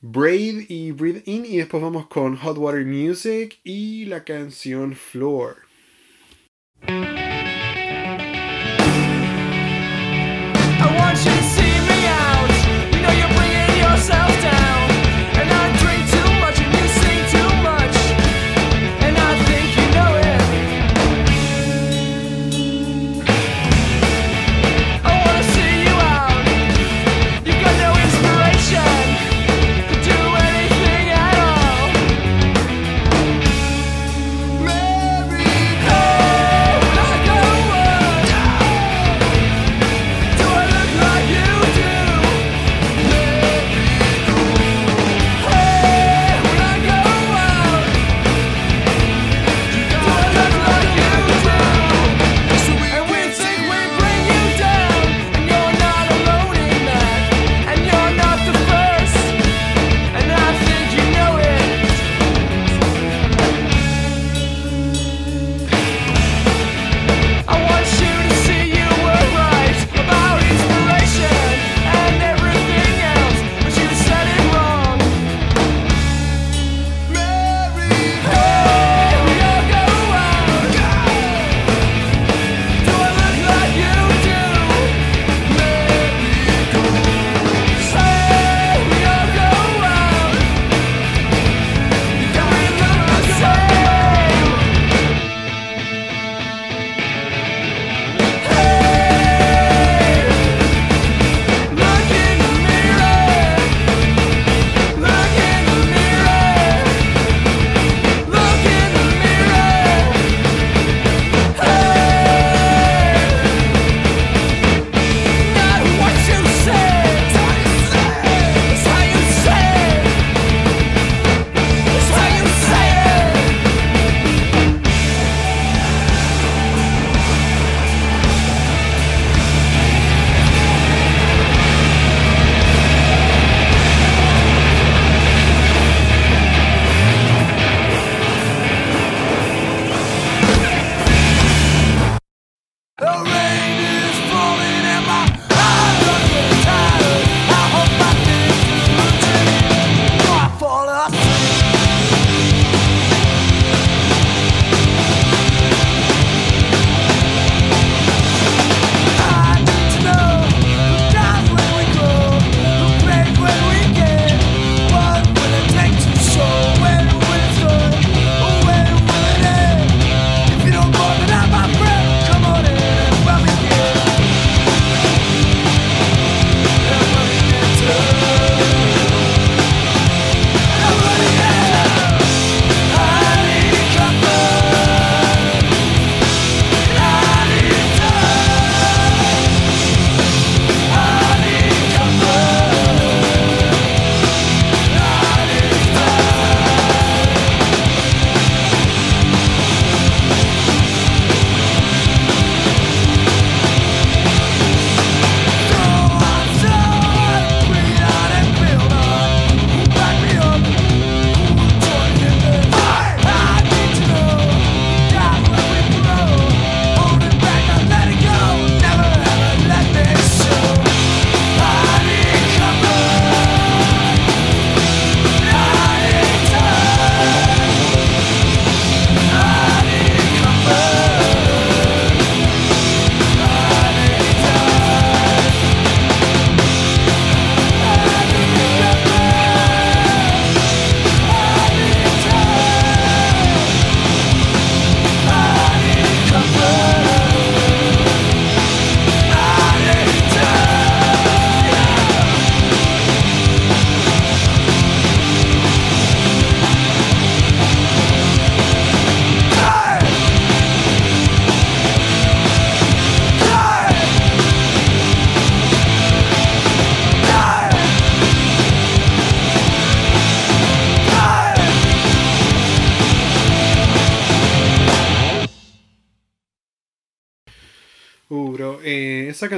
Braid y Breathe In y después vamos con Hot Water Music y la canción Floor.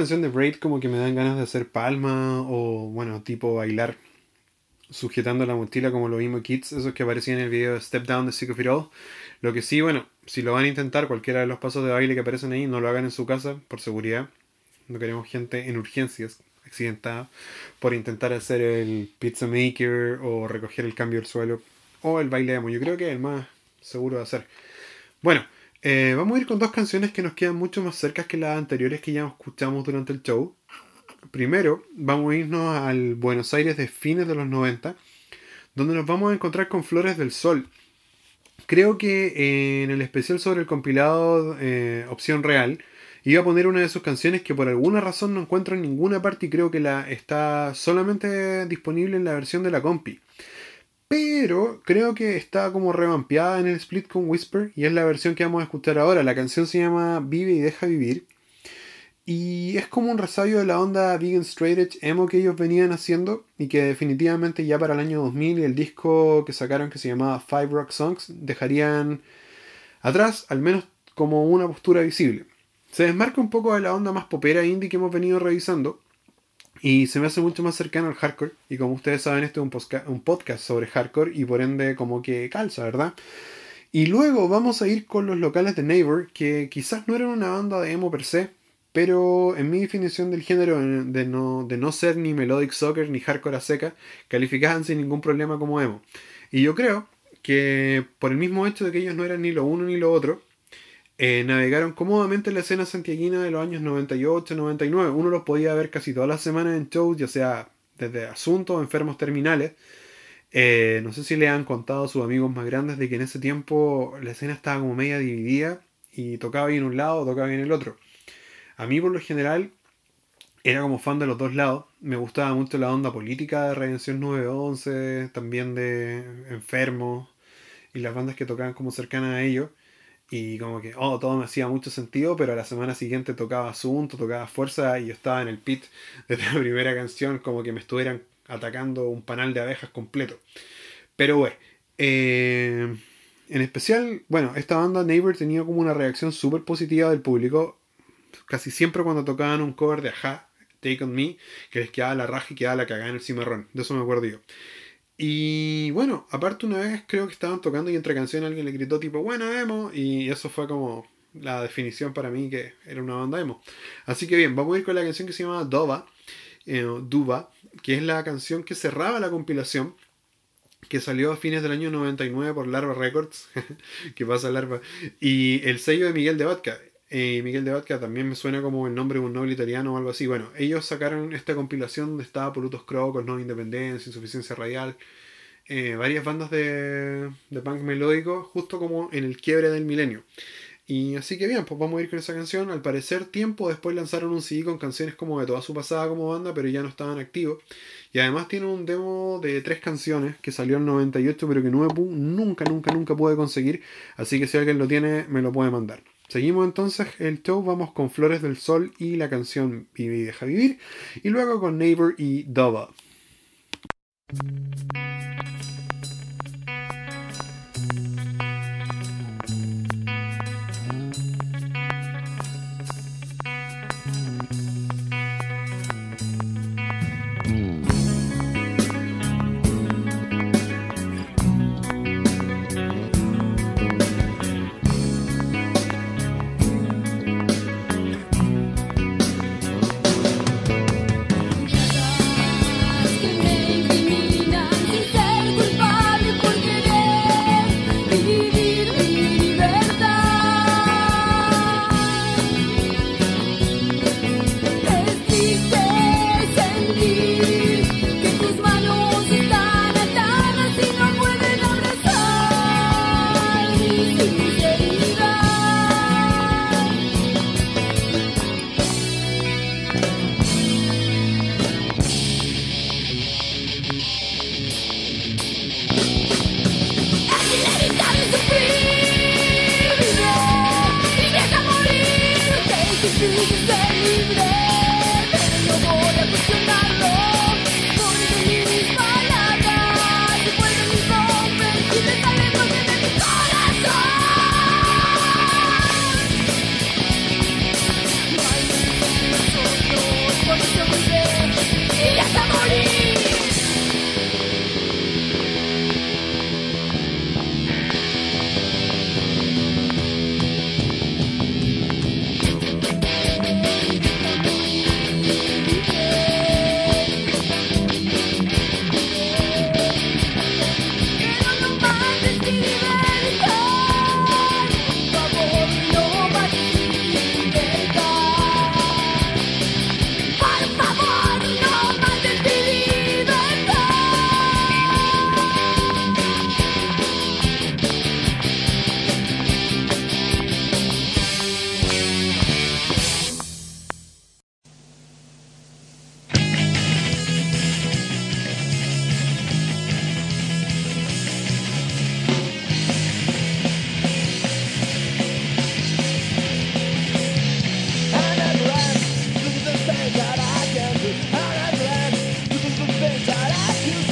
Canción de Braid como que me dan ganas de hacer palma o, bueno, tipo bailar sujetando la mochila como lo vimos Kids, esos que aparecían en el video de Step Down de Sick of It All. Lo que sí, bueno, si lo van a intentar, cualquiera de los pasos de baile que aparecen ahí, no lo hagan en su casa, por seguridad. No queremos gente en urgencias, accidentada, por intentar hacer el pizza maker o recoger el cambio del suelo o el baile emo. Yo creo que es el más seguro de hacer. Bueno, eh, vamos a ir con dos canciones que nos quedan mucho más cercas que las anteriores que ya escuchamos durante el show. Primero, vamos a irnos al Buenos Aires de fines de los 90, donde nos vamos a encontrar con Flores del Sol. Creo que en el especial sobre el compilado eh, Opción Real, iba a poner una de sus canciones que por alguna razón no encuentro en ninguna parte y creo que la está solamente disponible en la versión de la compi. Pero creo que está como revampeada en el split con Whisper y es la versión que vamos a escuchar ahora. La canción se llama Vive y deja vivir. Y es como un resabio de la onda vegan straight edge emo que ellos venían haciendo y que definitivamente ya para el año 2000 y el disco que sacaron que se llamaba Five Rock Songs dejarían atrás al menos como una postura visible. Se desmarca un poco de la onda más popera indie que hemos venido revisando y se me hace mucho más cercano al hardcore y como ustedes saben este es un, podcast sobre hardcore y por ende como que calza, ¿verdad? Y luego vamos a ir con los locales de Neighbor que quizás no eran una banda de emo per se, pero en mi definición del género de no, de no ser ni melodic soccer ni hardcore a seca, calificaban sin ningún problema como emo. Y yo creo que por el mismo hecho de que ellos no eran ni lo uno ni lo otro, eh, navegaron cómodamente en la escena santiaguina de los años 98, 99. Uno los podía ver casi todas las semanas en shows, ya sea desde asuntos enfermos terminales. Eh, no sé si le han contado a sus amigos más grandes de que en ese tiempo la escena estaba como media dividida y tocaba bien un lado tocaba bien el otro. A mí por lo general era como fan de los dos lados. Me gustaba mucho la onda política de Redención 911, también de Enfermos y las bandas que tocaban como cercanas a ellos. Y como que, oh, todo me hacía mucho sentido, pero a la semana siguiente tocaba Asunto, tocaba Fuerza y yo estaba en el pit desde la primera canción como que me estuvieran atacando un panal de abejas completo. Pero bueno, eh, en especial, bueno, esta banda Neighbor tenía como una reacción súper positiva del público casi siempre cuando tocaban un cover de Aja, Take On Me, que les quedaba la raja y quedaba la cagada en el cimarrón. De eso me acuerdo yo. Y bueno, aparte una vez creo que estaban tocando y entre canciones alguien le gritó tipo, bueno, emo, y eso fue como la definición para mí que era una banda emo. Así que bien, vamos a ir con la canción que se llama Dova, eh, Duba, que es la canción que cerraba la compilación, que salió a fines del año 99 por Larva Records, que pasa Larva, y el sello de Miguel de Vodka. Eh, Miguel de Vodka también me suena como el nombre de un noble italiano o algo así. Bueno, ellos sacaron esta compilación donde estaba Polutos Crocos, No Independencia, Insuficiencia Radial, eh, varias bandas de, de punk melódico, justo como en el quiebre del milenio. Y así que bien, pues vamos a ir con esa canción. Al parecer, tiempo después lanzaron un CD con canciones como de toda su pasada como banda, pero ya no estaban activos. Y además tiene un demo de tres canciones que salió en 98, pero que nunca, nunca, nunca pude conseguir. Así que si alguien lo tiene, me lo puede mandar. Seguimos entonces el show, vamos con Flores del Sol y la canción Vive y deja vivir, y luego con Neighbor y Double.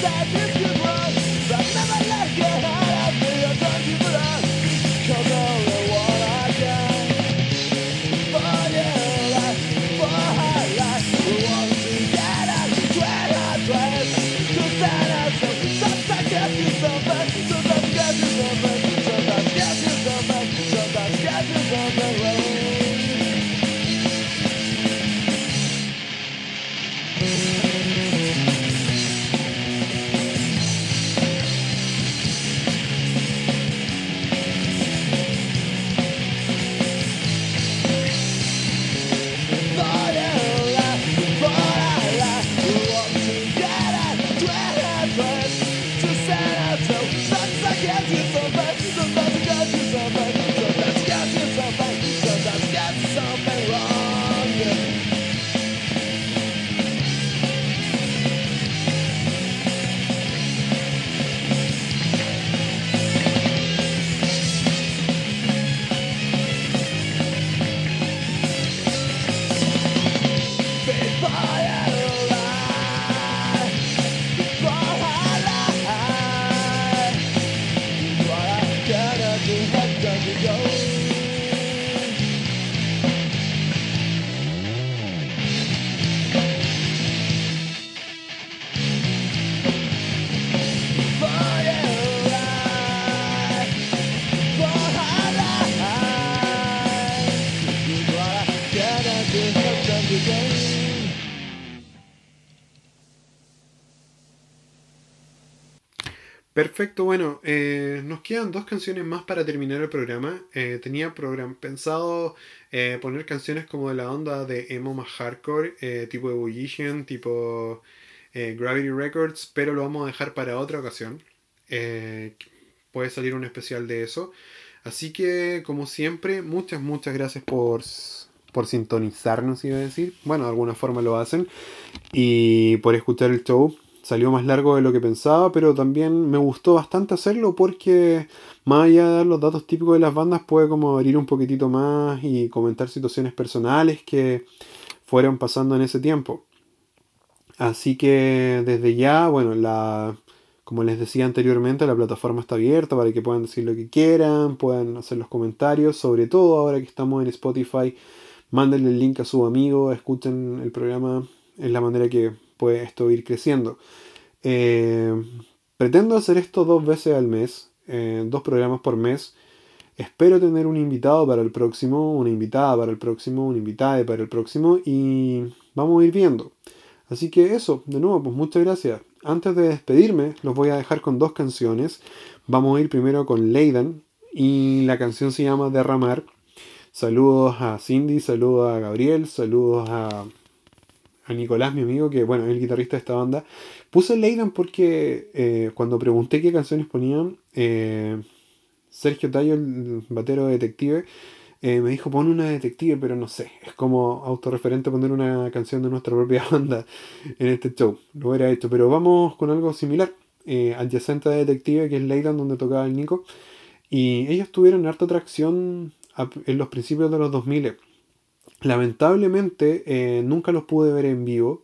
Yeah. Perfecto, bueno, eh, nos quedan dos canciones más para terminar el programa. Eh, tenía program pensado eh, poner canciones como de la onda de emo más hardcore, tipo Ebullition, tipo Gravity Records, pero lo vamos a dejar para otra ocasión. puede salir un especial de eso. Así que, como siempre, muchas, muchas gracias por, por sintonizarnos, iba a decir. Bueno, de alguna forma lo hacen. Y por escuchar el show salió más largo de lo que pensaba, pero también me gustó bastante hacerlo porque más allá de dar los datos típicos de las bandas, puede como abrir un poquitito más y comentar situaciones personales que fueron pasando en ese tiempo. Así que desde ya, bueno, la, como les decía anteriormente, la plataforma está abierta para que puedan decir lo que quieran, puedan hacer los comentarios, sobre todo ahora que estamos en Spotify, mándenle el link a su amigo, escuchen el programa, es la manera que puede esto ir creciendo. Eh, pretendo hacer esto dos veces al mes, eh, dos programas por mes. Espero tener un invitado para el próximo, una invitada para el próximo, un invitado para el próximo y vamos a ir viendo. Así que eso, de nuevo, pues muchas gracias. Antes de despedirme, los voy a dejar con dos canciones. Vamos a ir primero con Leidan y la canción se llama Derramar. Saludos a Cindy, saludos a Gabriel, saludos a a Nicolás, mi amigo, que bueno, es el guitarrista de esta banda. Puse Leydan porque eh, cuando pregunté qué canciones ponían, eh, Sergio Tallo, el batero de detective, eh, me dijo pon una detective, pero no sé, es como autorreferente poner una canción de nuestra propia banda en este show. Lo hubiera hecho, pero vamos con algo similar. adyacente a detective, que es Leydan, donde tocaba el Nico. Y ellos tuvieron harta atracción en los principios de los 2000 Lamentablemente eh, nunca los pude ver en vivo.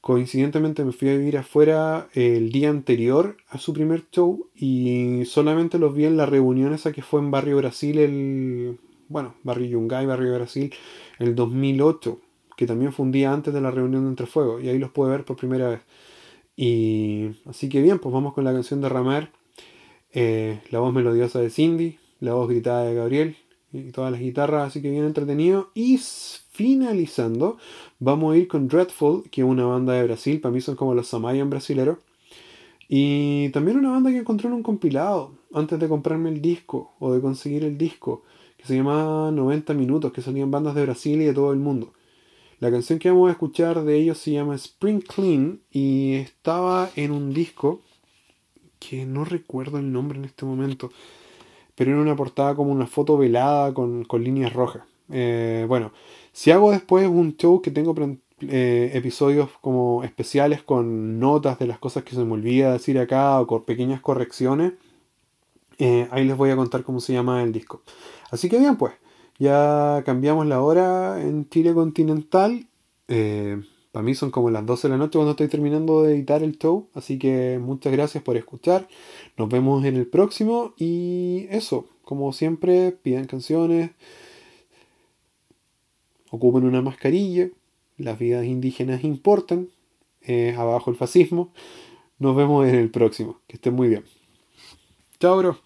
Coincidentemente me fui a vivir afuera el día anterior a su primer show y solamente los vi en la reunión esa que fue en Barrio Brasil, el, bueno, Barrio Yungay, Barrio Brasil, el 2008, que también fue un día antes de la reunión de Entre Fuego y ahí los pude ver por primera vez. Y así que bien, pues vamos con la canción de Ramar, eh, la voz melodiosa de Cindy, la voz gritada de Gabriel, y todas las guitarras, así que bien entretenido. Y finalizando, vamos a ir con Dreadful, que es una banda de Brasil, para mí son como los Samayan brasileros. Y también una banda que encontré en un compilado, antes de comprarme el disco, o de conseguir el disco, que se llama 90 Minutos, que salían bandas de Brasil y de todo el mundo. La canción que vamos a escuchar de ellos se llama Spring Clean y estaba en un disco que no recuerdo el nombre en este momento pero en una portada como una foto velada con, líneas rojas. Eh, bueno, si hago después un show que tengo eh, episodios como especiales con notas de las cosas que se me olvida decir acá o con pequeñas correcciones, eh, ahí les voy a contar cómo se llama el disco. Así que bien, pues, ya cambiamos la hora en Chile continental. Para mí son como las 12 de la noche cuando estoy terminando de editar el show. Así que muchas gracias por escuchar. Nos vemos en el próximo. Y eso, como siempre, pidan canciones. Ocupen una mascarilla. Las vidas indígenas importan. abajo el fascismo. Nos vemos en el próximo. Que estén muy bien. Chao, bro.